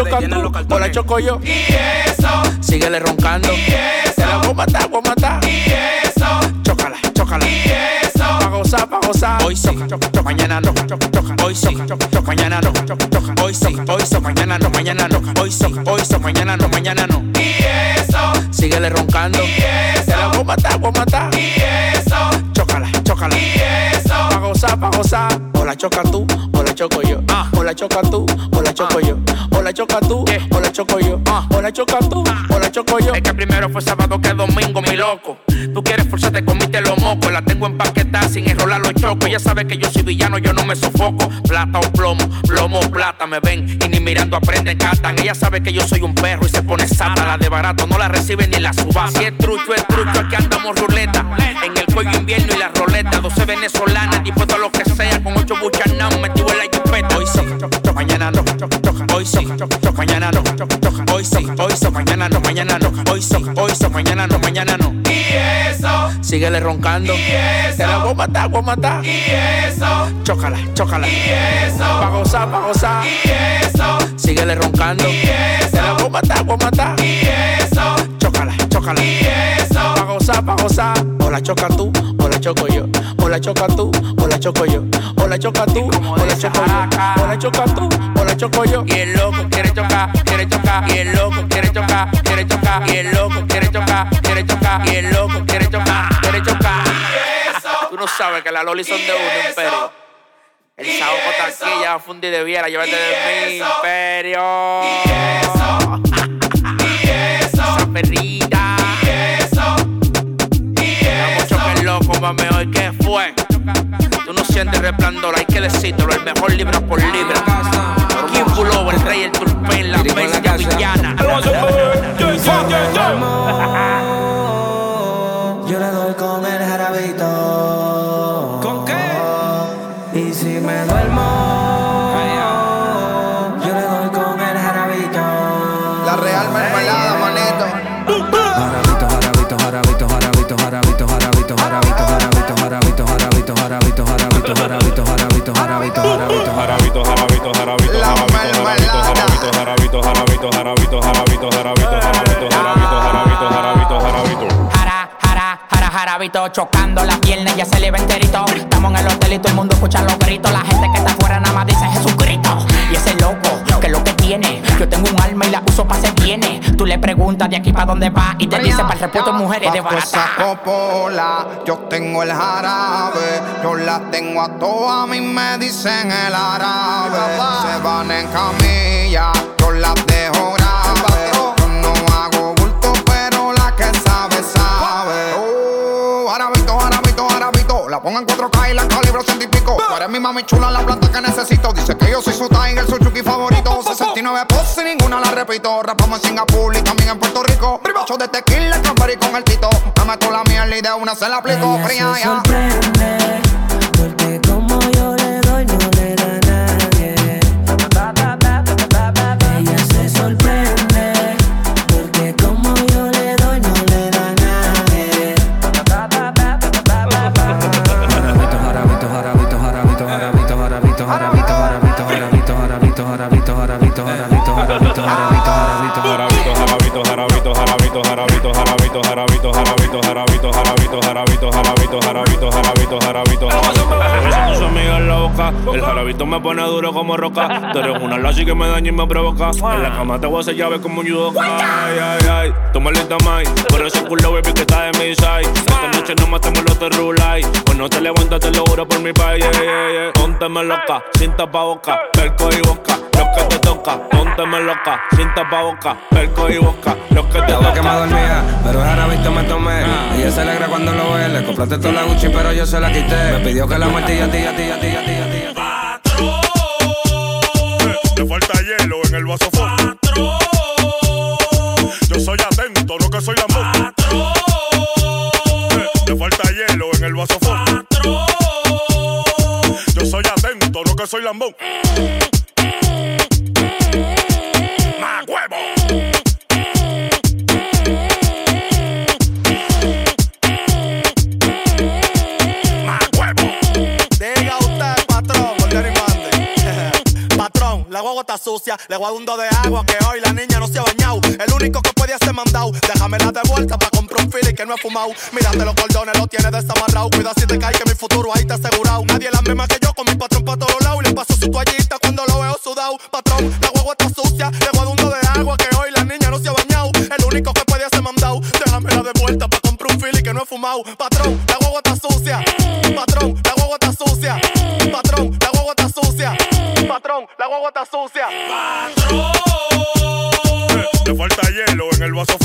cantú, o la choco yo. Y eso, síguele roncando. Y eso, la tengo en empaquetada sin enrolar los chocos. Ella sabe que yo soy villano, yo no me sofoco. Plata o plomo, plomo o plata, me ven y ni mirando aprenden, catan. Ella sabe que yo soy un perro y se pone sata. La de barato no la recibe ni la subasta. Si es trucho, es trucho Miguel roncando. ¿Y eso? Te la voy a matar, voy a matar. Y eso. Chócala, chócala. Y eso. Pa' gozar, pa' gozar. Y eso. Síguele roncando. Y eso. Te la voy a matar, voy a matar. Y eso. Chócala, chócala. Y eso. Pa' gozar, pa' gozar. O la choca tú, o la choco yo la choca tú, o la choco yo. O la choca tú, o la choco yo. O la choca tú, o la choco yo. Y el loco quiere chocar, quiere chocar. Y el loco quiere chocar, quiere chocar. Y el loco quiere chocar, quiere chocar. Y el loco quiere chocar, quiere chocar. Tú no sabes que la Loli son de un imperio. El saoco taquilla, fundi de viera, llévate de mi imperio. resplandor, hay que decirlo, el mejor libro por libro le preguntas de aquí para dónde va y te dice para el repuesto mujeres de barata. copola, yo tengo el jarabe, yo la tengo a todas, a mí me dicen el árabe. Se van en camilla, yo las dejo grave. Yo no hago bulto, pero la que sabe, sabe. Oh, jarabito, jarabito, jarabito, la pongo en 4K y la calibro ciento y pico. Tú eres mi mami chula, la planta que necesito. Dice que yo soy su tiger, su chuki favorito. 69 poses y ninguna la repito. Rapamos en Singapur y también en Puerto Rico. Ocho de tequila, cranberry con el tito. Me meto la mierda y de una se la aplico. Ella Fría se ya. sorprende, boca, el jarabito me pone duro como roca. Tú eres una lazi que me daña y me provoca. En la cama te voy a hacer llave como un judoka. Ay, ay, ay, tú linda mai. Por ese culo, baby, que está de mi side. Esta noche no matamos los de rulay. Pues no te levantas, te lo juro por mi país. Yeah, yeah, yeah. Pónteme loca, sin tapaboca, perco y boca. Lo que te toca, pónteme loca, sin tapaboca, perco y boca. Lo que te Yo que me toca. dormía, pero el jarabito me tomé. Ella se alegra cuando lo ve. Le compraste toda la Gucci, pero yo se la quité. Me pidió que la muerte y a ti, a ti, a ti, a ti, a ti. Le falta hielo en el vaso Yo soy atento, no que soy lambón. Le falta hielo en el vaso Yo soy atento, no que soy lambón. Está sucia, le voy a un do de agua que hoy la niña no se ha bañado. El único que puede hacer mandado, déjamela de vuelta para comprar un fili que no he fumado. Mírate los cordones, lo tiene desamarrado. Cuida si te cae que mi futuro ahí está asegurado. Nadie la misma que yo con mi patrón para todos lados. Y le paso su toallita cuando lo veo sudado. Patrón, la guagua está sucia, le voy a un do de agua que hoy la niña no se ha bañado. El único que puede hacer mandado, déjamela de vuelta para comprar un fili que no he fumado. Patrón, la guagua está sucia. Patrón, la Patrón, la guagua está sucia. Le falta hielo en el vaso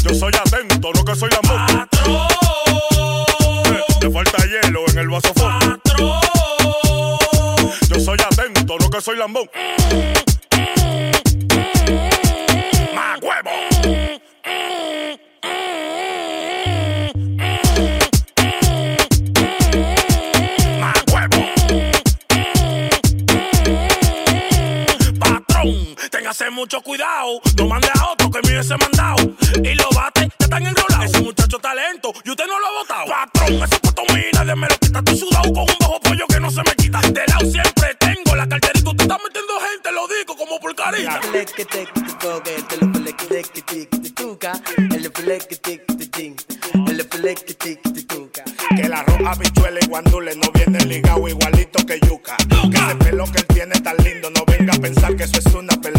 Yo soy atento, no que soy lambón. Le falta hielo en el vaso Yo soy atento, no que soy lambón. Téngase mucho cuidado. No mande a otro que me hubiese mandado. Y los bates ya están enrolados. Ese muchacho talento y usted no lo ha votado. Patrón, ese puto mí nadie me lo quita. Estoy sudado con un bajo pollo que no se me quita. De lado siempre tengo la carterita. Usted está metiendo gente, lo digo como por cariño. Que la roja habichuela y guandule no viene ligado igualito que yuca. Que ese pelo que él tiene tan lindo, no venga a pensar que eso es una peluca.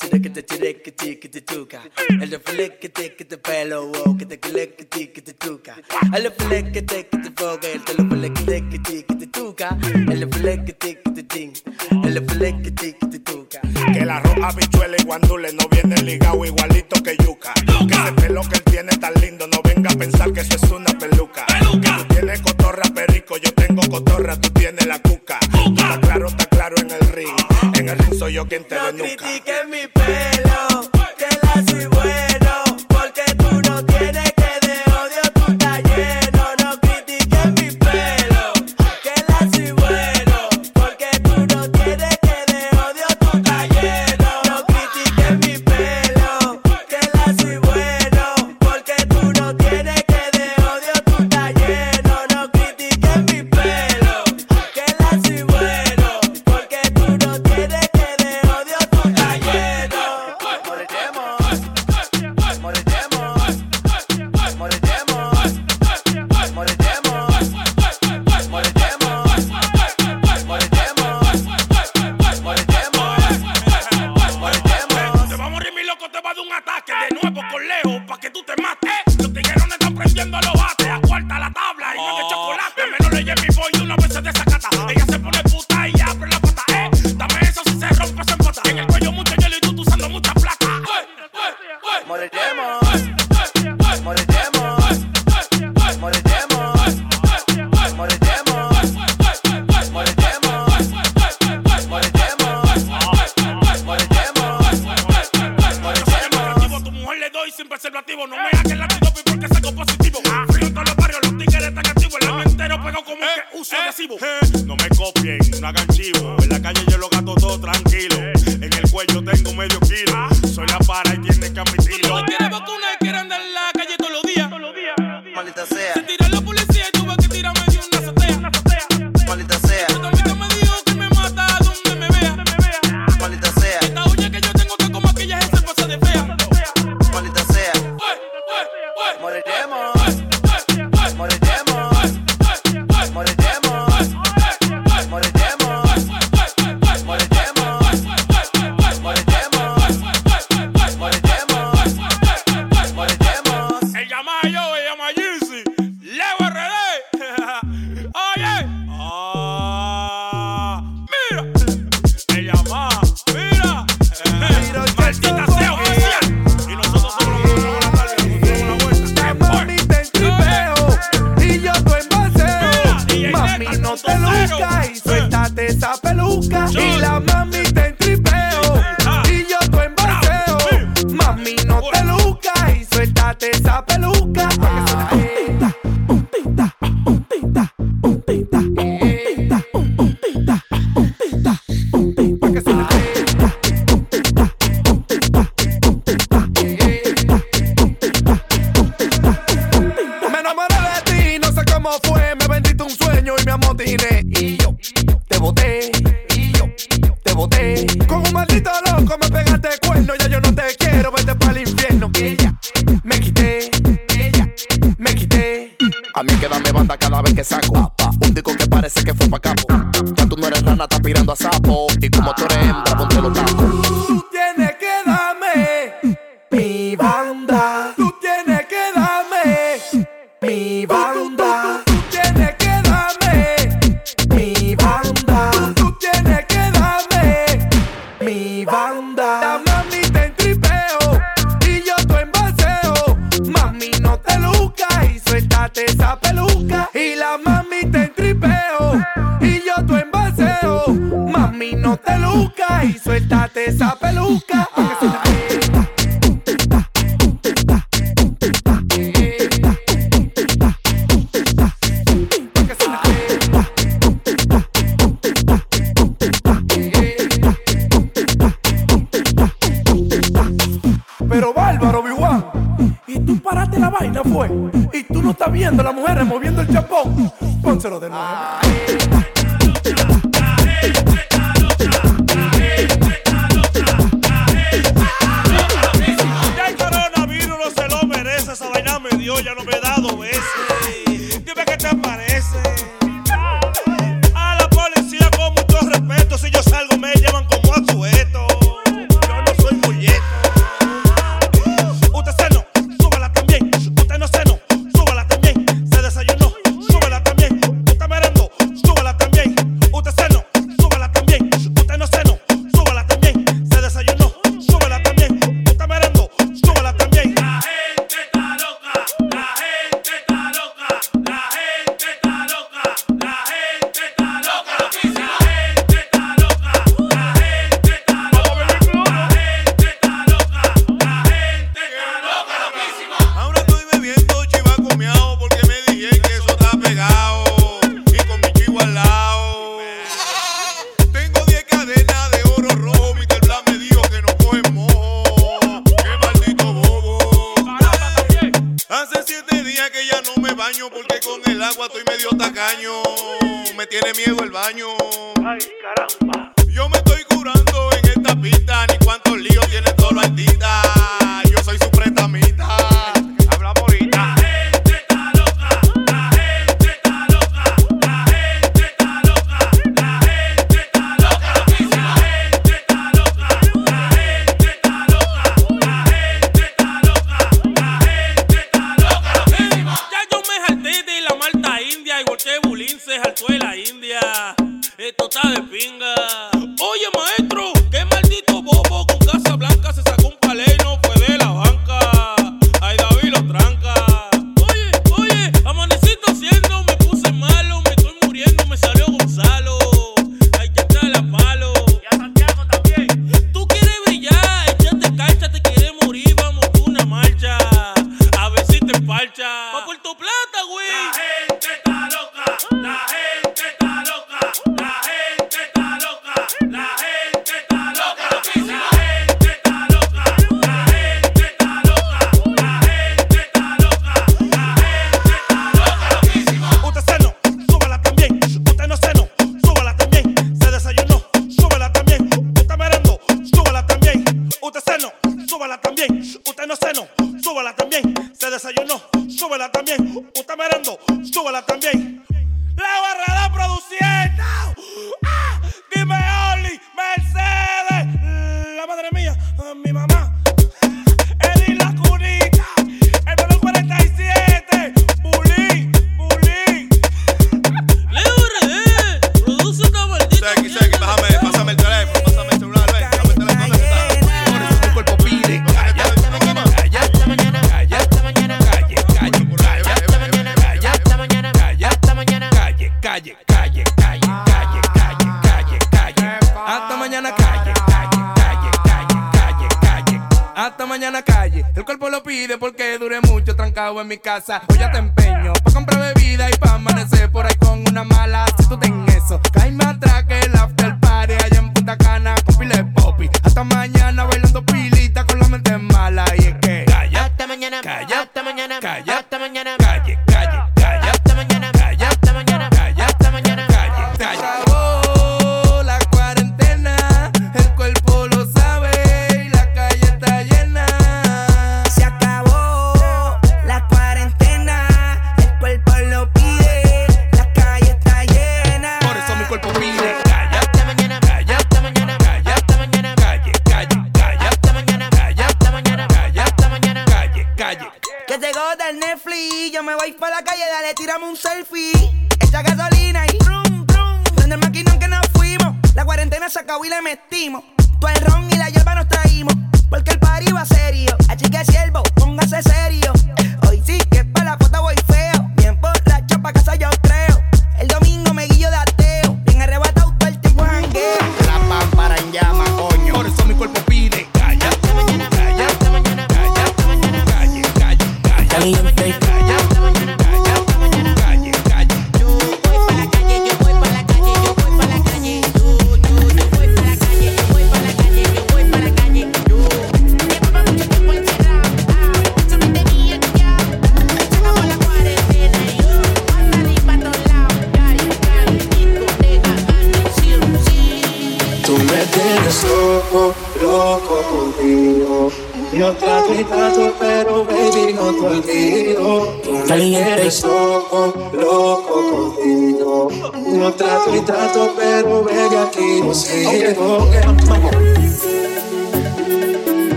tira que te tire que ti que te tuca. El reflex que te que te pelo, wow, que te que que ti que te tuca. El reflex que te que te foga, el te lo que te que que te tuca. El reflex que te que te ting, el reflex que te que te tuca. Que la roja bichuela y guandule no viene ligado igualito que yuca. Que ese pelo que él tiene tan lindo, no venga a pensar que eso es una peluca. Que tú tienes cotorra perico, yo tengo cotorra, tú tienes la cuca yo quien te no lo mi pe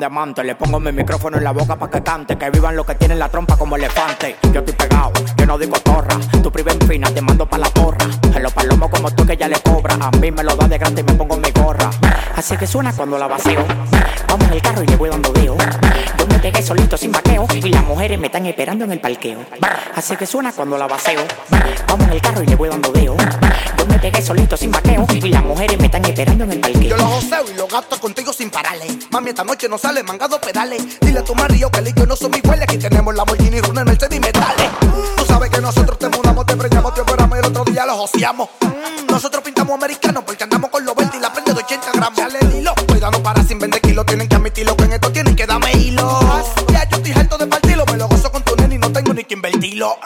de. Le pongo mi micrófono en la boca pa que cante. Que vivan los que tienen la trompa como elefante. Yo estoy pegado, yo no digo torra. Tu priva en fina, te mando pa' la porra. A los palomos como tú que ya le cobra. A mí me lo da de grande y me pongo mi gorra. Así que suena cuando la vacío. Vamos en el carro y le voy dando deo. Yo me pegué solito sin vaqueo. Y las mujeres me están esperando en el parqueo. Así que suena cuando la vacío. Vamos en el carro y le voy dando deo. Yo me pegué solito sin vaqueo. Y las mujeres me están esperando en el parqueo. Yo los joseo y los gasto contigo Mami, esta noche no sale, mangado pedales. Dile a tu marido que el yo no son somos iguales. Aquí tenemos la Lamborghini, Runa, Mercedes y metales. Tú sabes que nosotros te mudamos, te preñamos, te operamos y el otro día los joseamos. Nosotros pintamos americanos porque andamos con los verdes y la prende de 80 gramos. Dale el hilo, cuidado para sin vender kilos. Tienen que admitirlo, que en esto tienen que darme hilo. Ya yo estoy harto de partirlo, me lo gozo con tu nene y no tengo ni que invertirlo.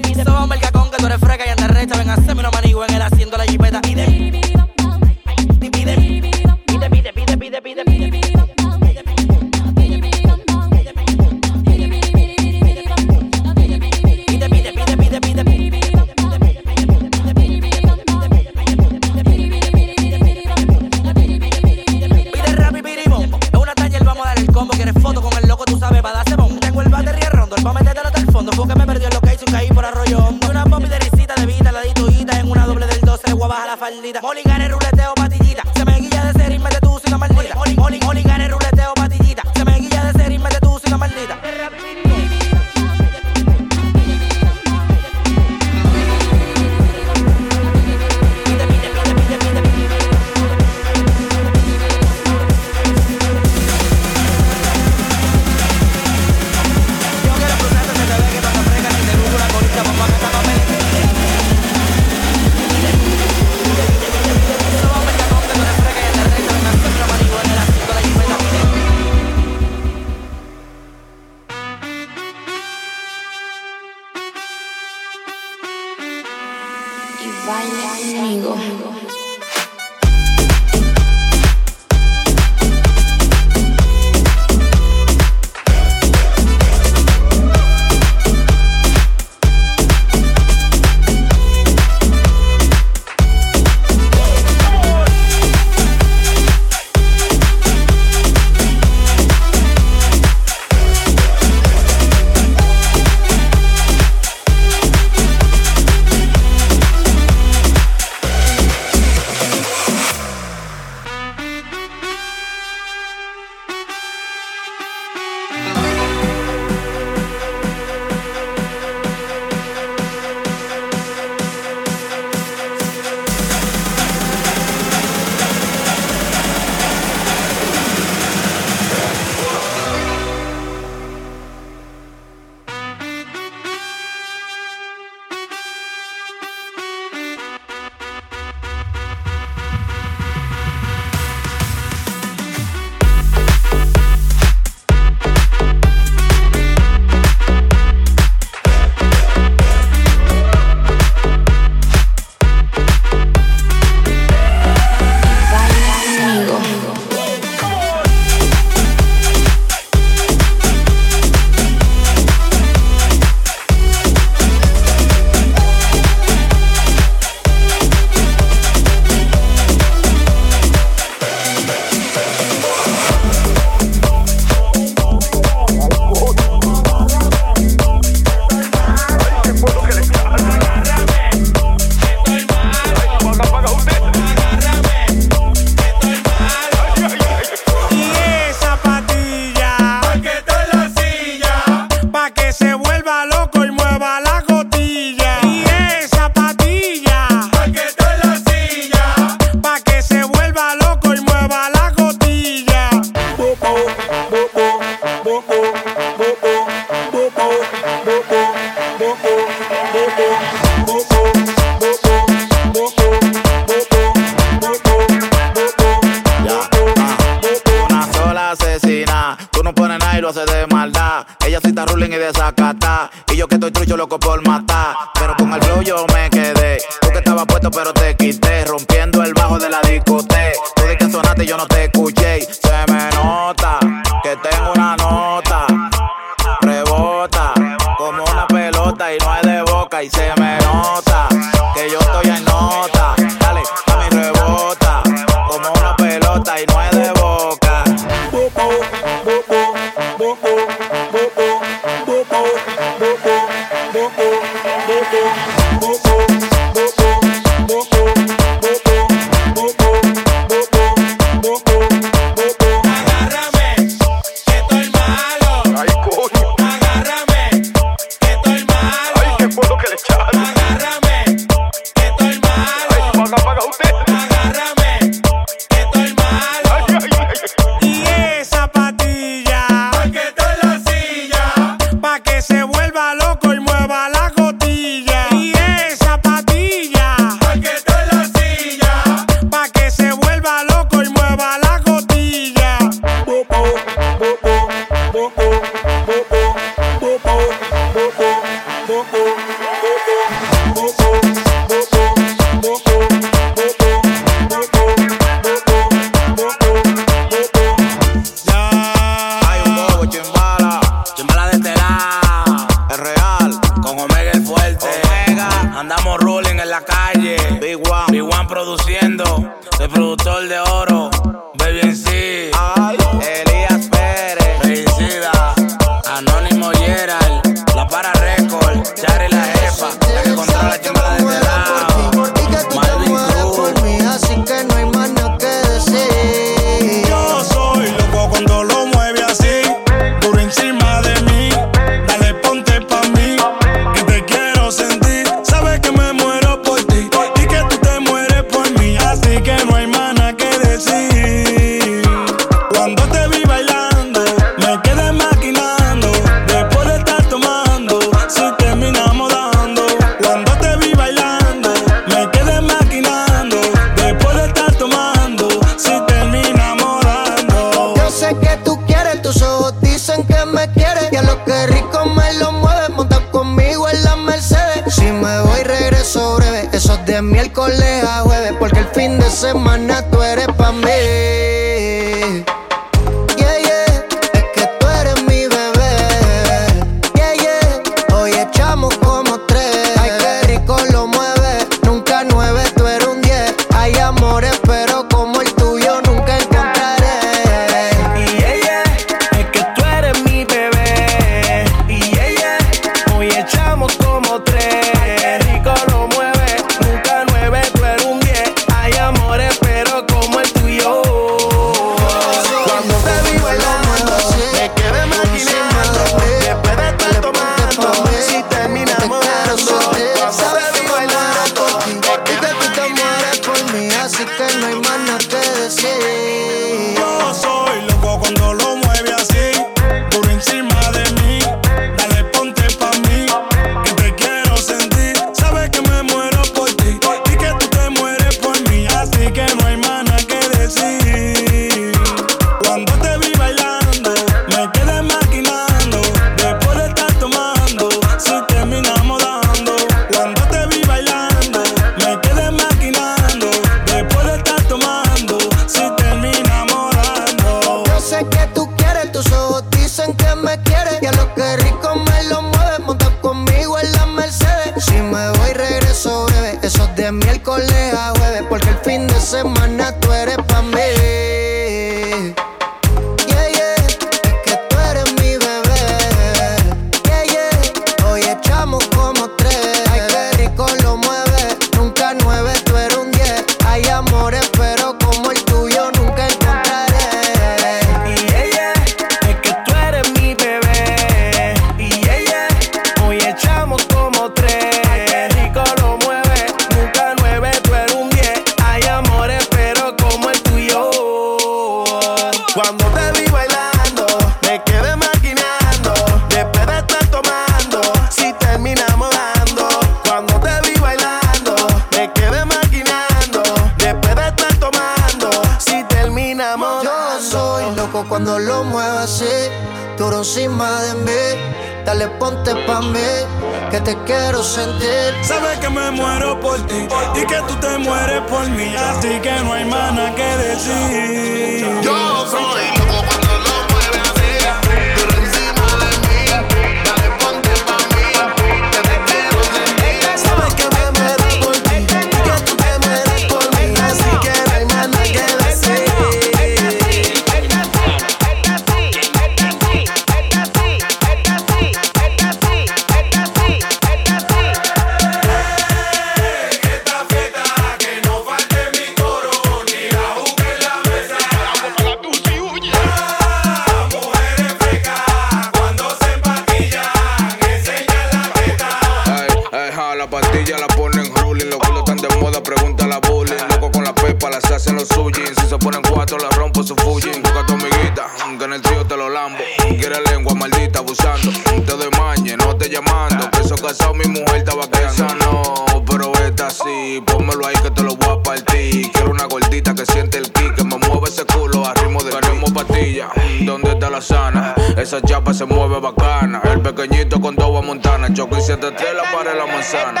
Esa chapa se mueve bacana. El pequeñito con dos Montana. Choco y siete estrellas para la manzana.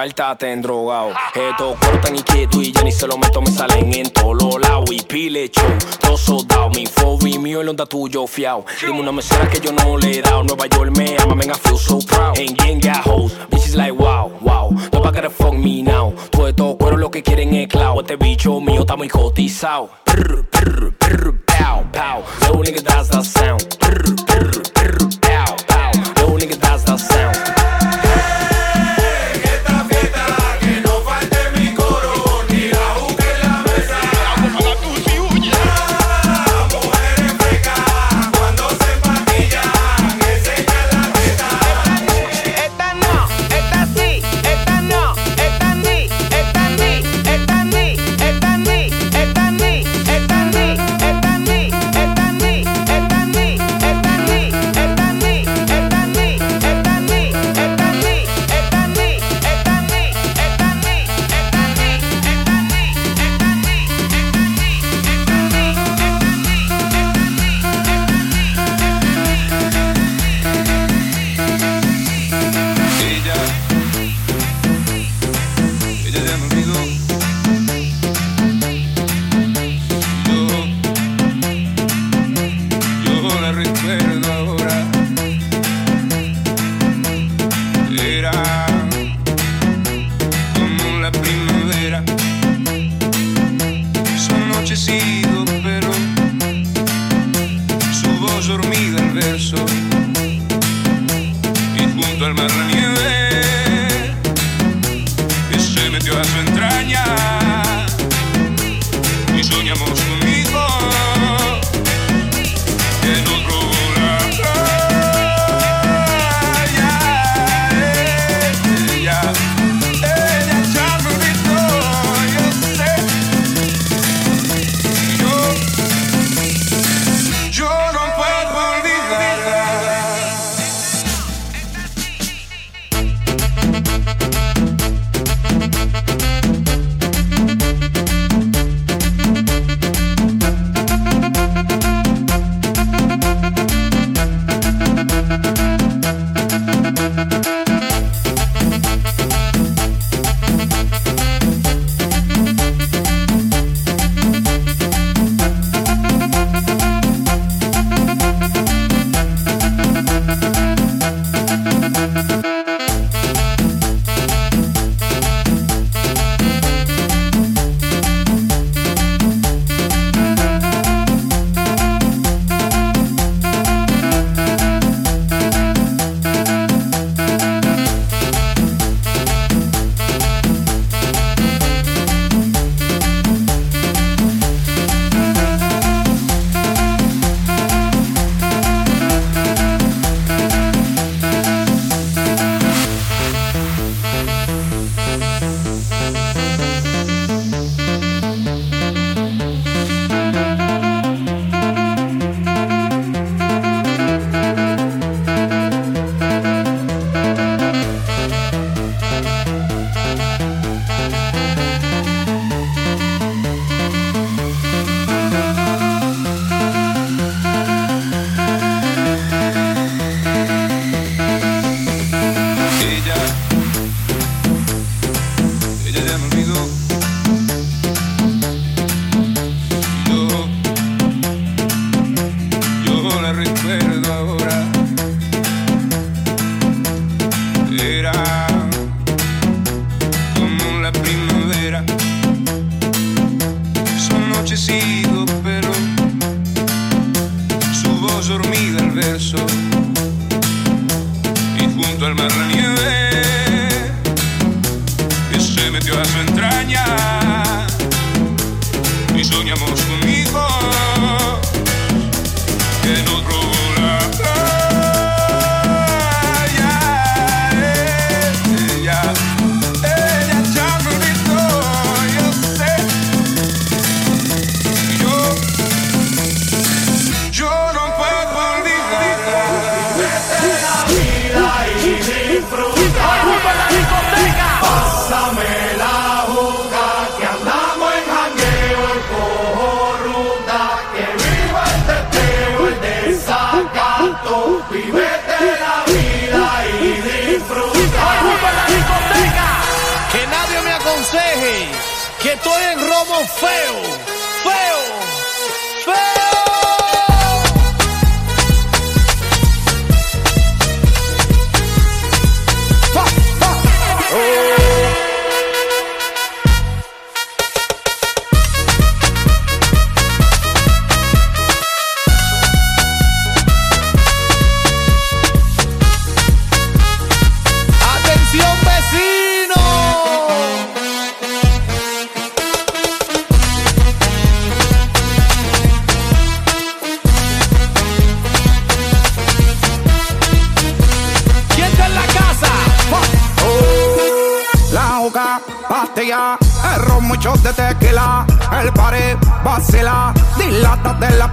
falta te drogado. Esto cortan inquieto y ya ni se lo meto, me salen en todos lados. Y pile show, todo soldado. Mi fobi mío, el onda tuyo fiao. Dime una mesera que yo no le he dado. Nueva York me ama, man, I feel so proud. And gang got hoes, bitches like wow, wow. Nobody gotta fuck me now. Todo esto cuero lo que quieren es clown. Este bicho mío está muy cotizado. Prr, prr, prr, pow, pow. Little nigga, that's the sound. Prr, prr, feio!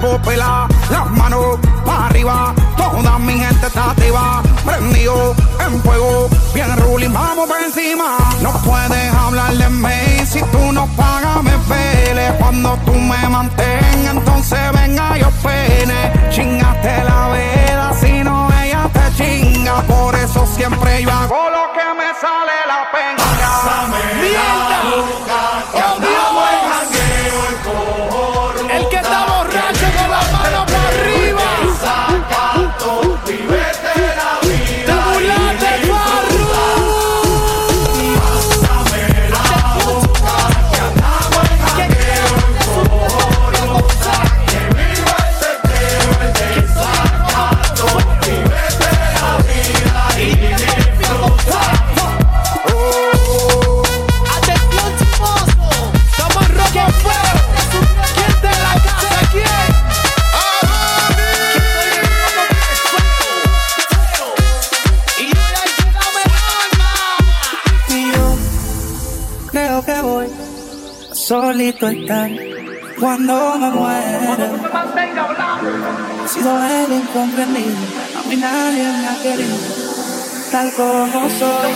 las las manos para arriba, toda mi gente está activa, prendido en fuego, bien ruling, vamos por encima. No puedes hablar de mí, si tú no pagas me pele, cuando tú me mantengas, entonces venga yo pene, chingate la vela, si no ella te chinga, por eso siempre yo hago estar cuando me muera. He sido el incomprendido, a mí nadie me ha querido, tal como soy.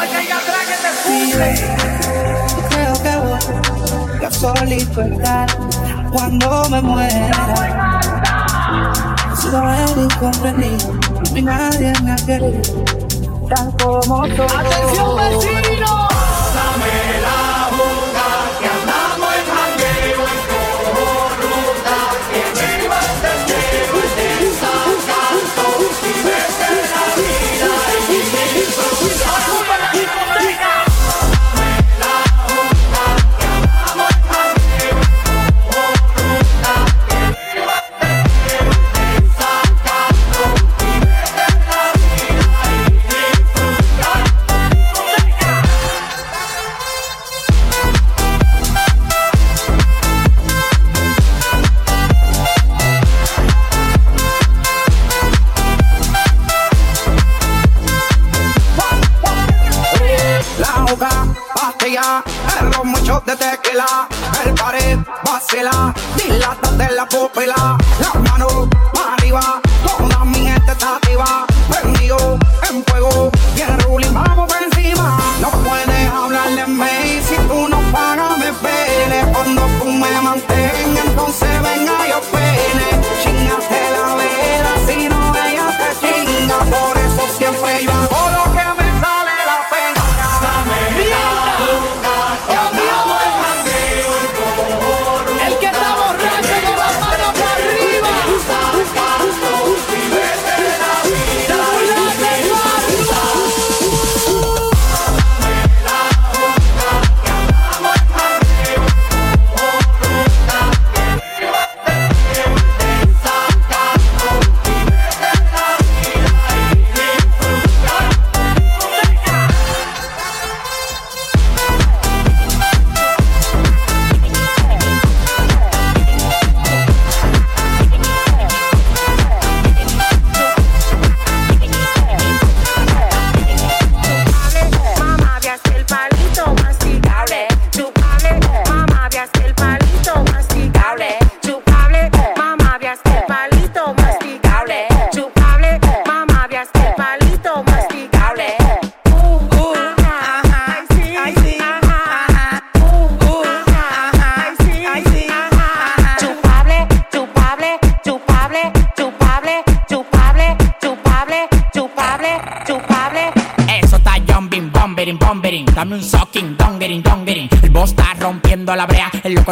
Y yo creo que voy a solito estar cuando me muera. He sido el incomprendido, a mí nadie me ha querido, tal como soy. ¡Atención, vecino!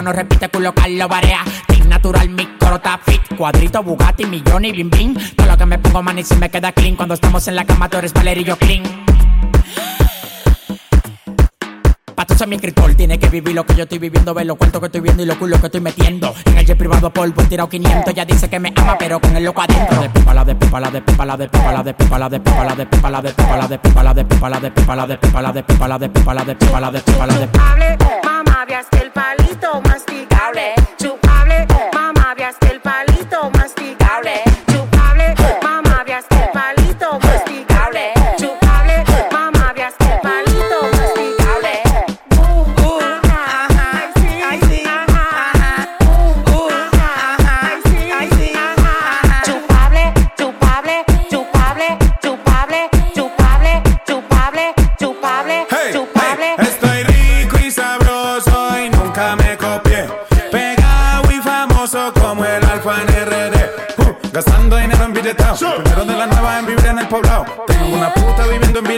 No repite, culo Carlo Barea. Team natural, mi coro está fit. Cuadrito, Bugatti, millón y bim bim. Todo lo que me pongo, man, y se me queda clean. Cuando estamos en la cama, tú eres Valerio clean. Pa' tú ser mi escritor, tiene que vivir lo que yo estoy viviendo, ver los cuentos que estoy viendo y los culos que estoy metiendo. En el jet privado polvo he tirado 500, ya dice que me ama, pero con el loco adentro. De pipa la de pipa la de pipa la de pipa la de pipa la de pipa la de pipa la de pipa la de pipa la de pipa la de pipa la de pipa la de pipa la de pipa la de pipa la de pipa la de chupable. Mamá, veas el palito masticable. Chupable. Mamá, veas el palito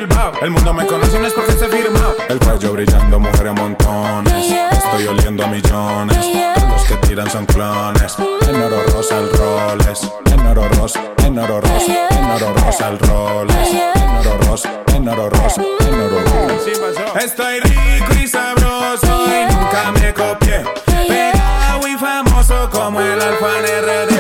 Bilbao. El mundo me conoce y no es porque se firma. El cuello brillando, mujeres montones. Estoy oliendo a millones. Todos los que tiran son clones. En oro rosa el roles. En oro rosa, en oro rosa, en oro rosa el roles. En oro rosa, en oro rosa, en oro rosa. Estoy rico y sabroso y nunca me copié. Pegado y famoso como el alfa RD.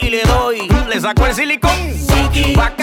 y le doy. Le saco el silicón. Pa'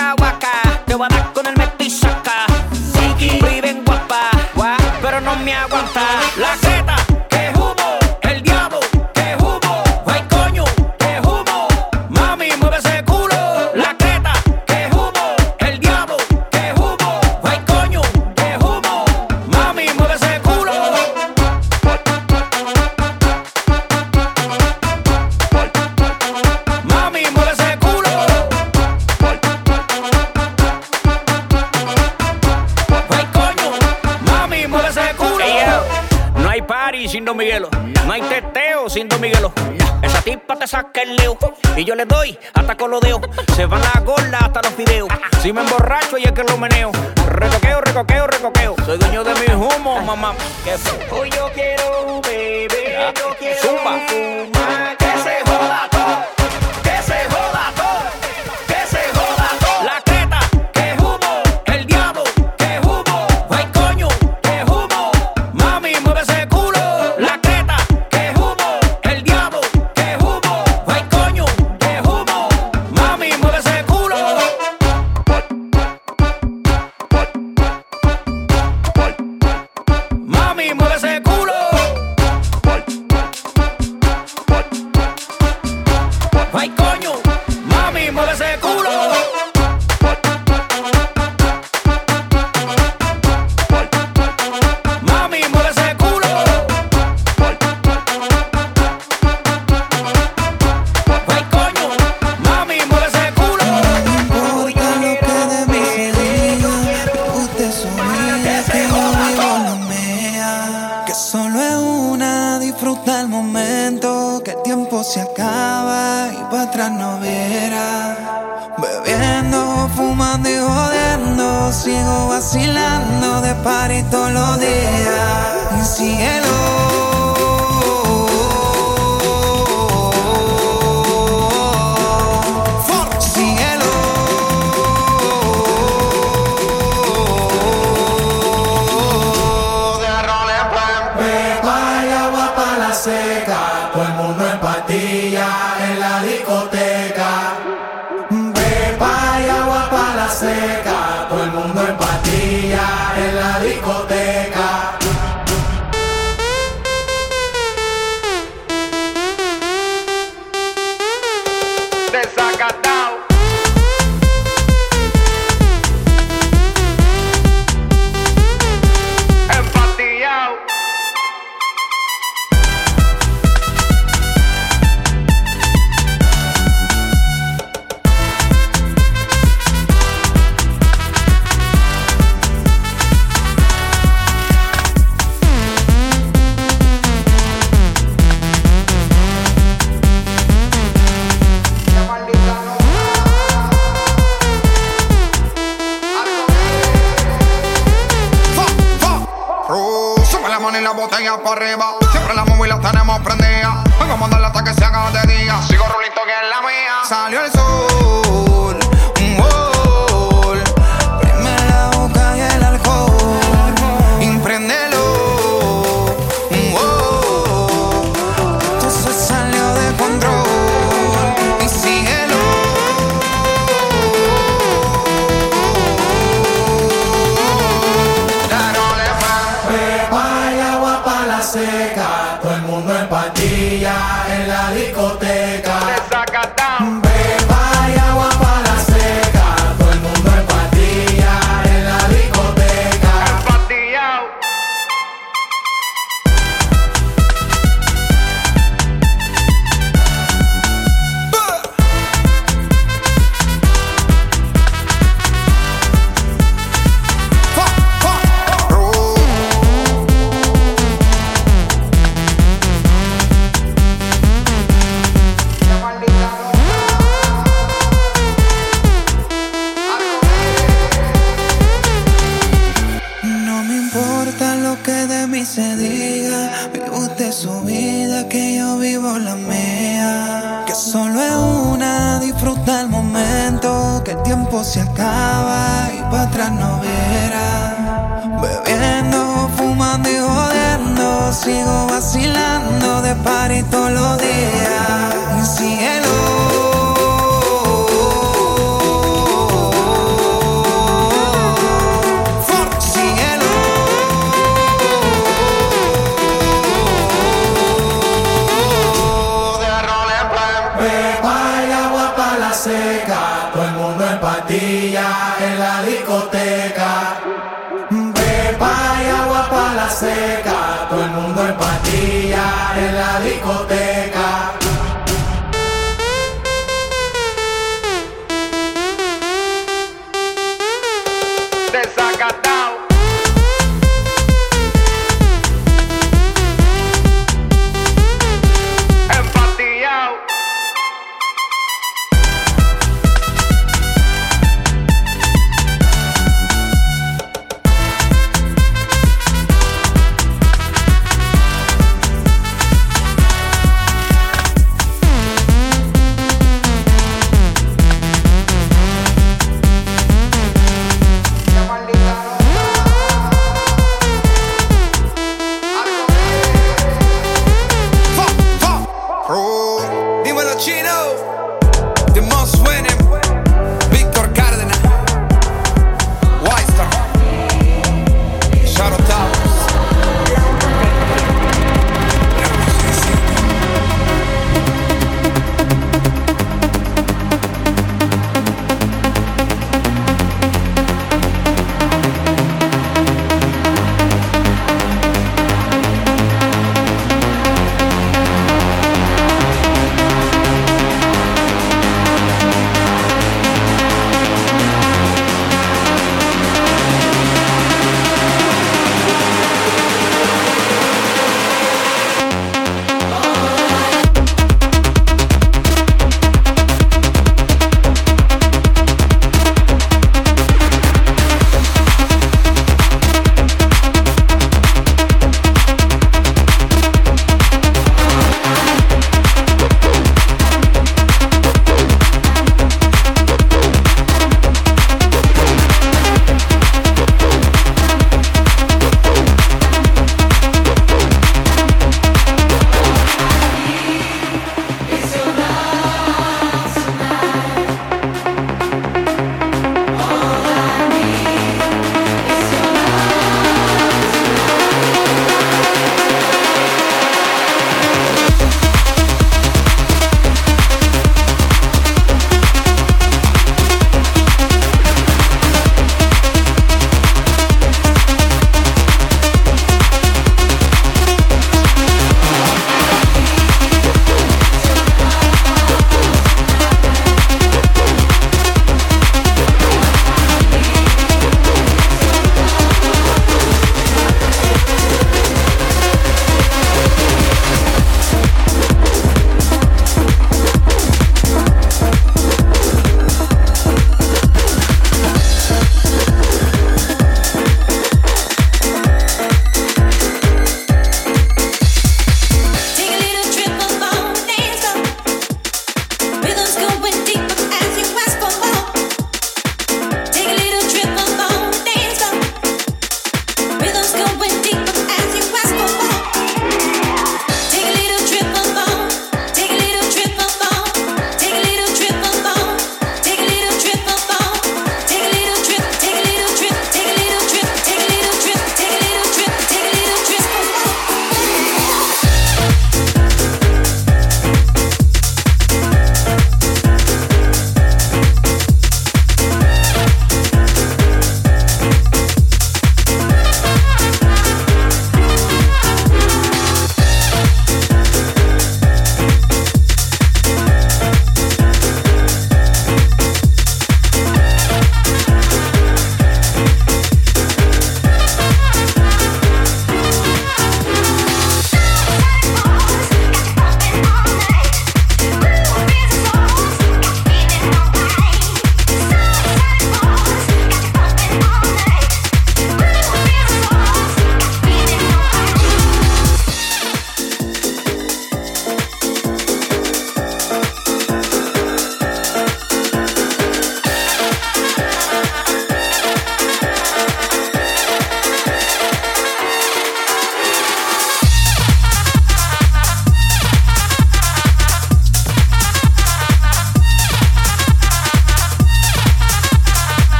party en la discoteca.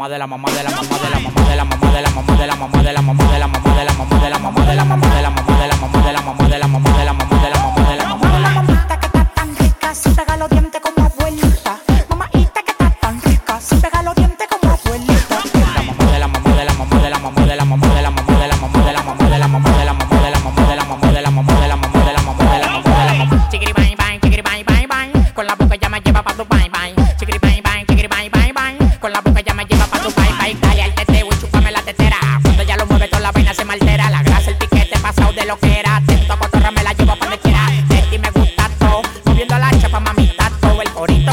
Mamá de la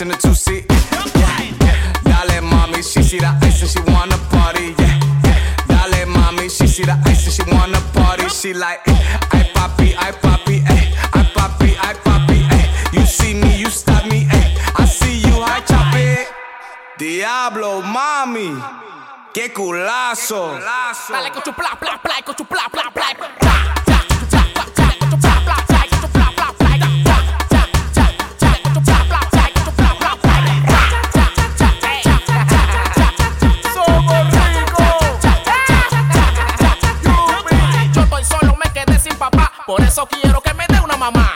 your in the two seat. Yeah, dale mommy, she see the ice and she wanna party. Yeah, yeah. dale mommy, she see the ice and she wanna party. She like, I papi, I papi, ay, I papi, I papi, ay. You see me, you stop me, ay. I see you, I chop it. Diablo, mami, qué culazo. Dale con tu pla, pla, pla, con tu pla, pla, pla. Yo Por eso quiero que me dé una mamá.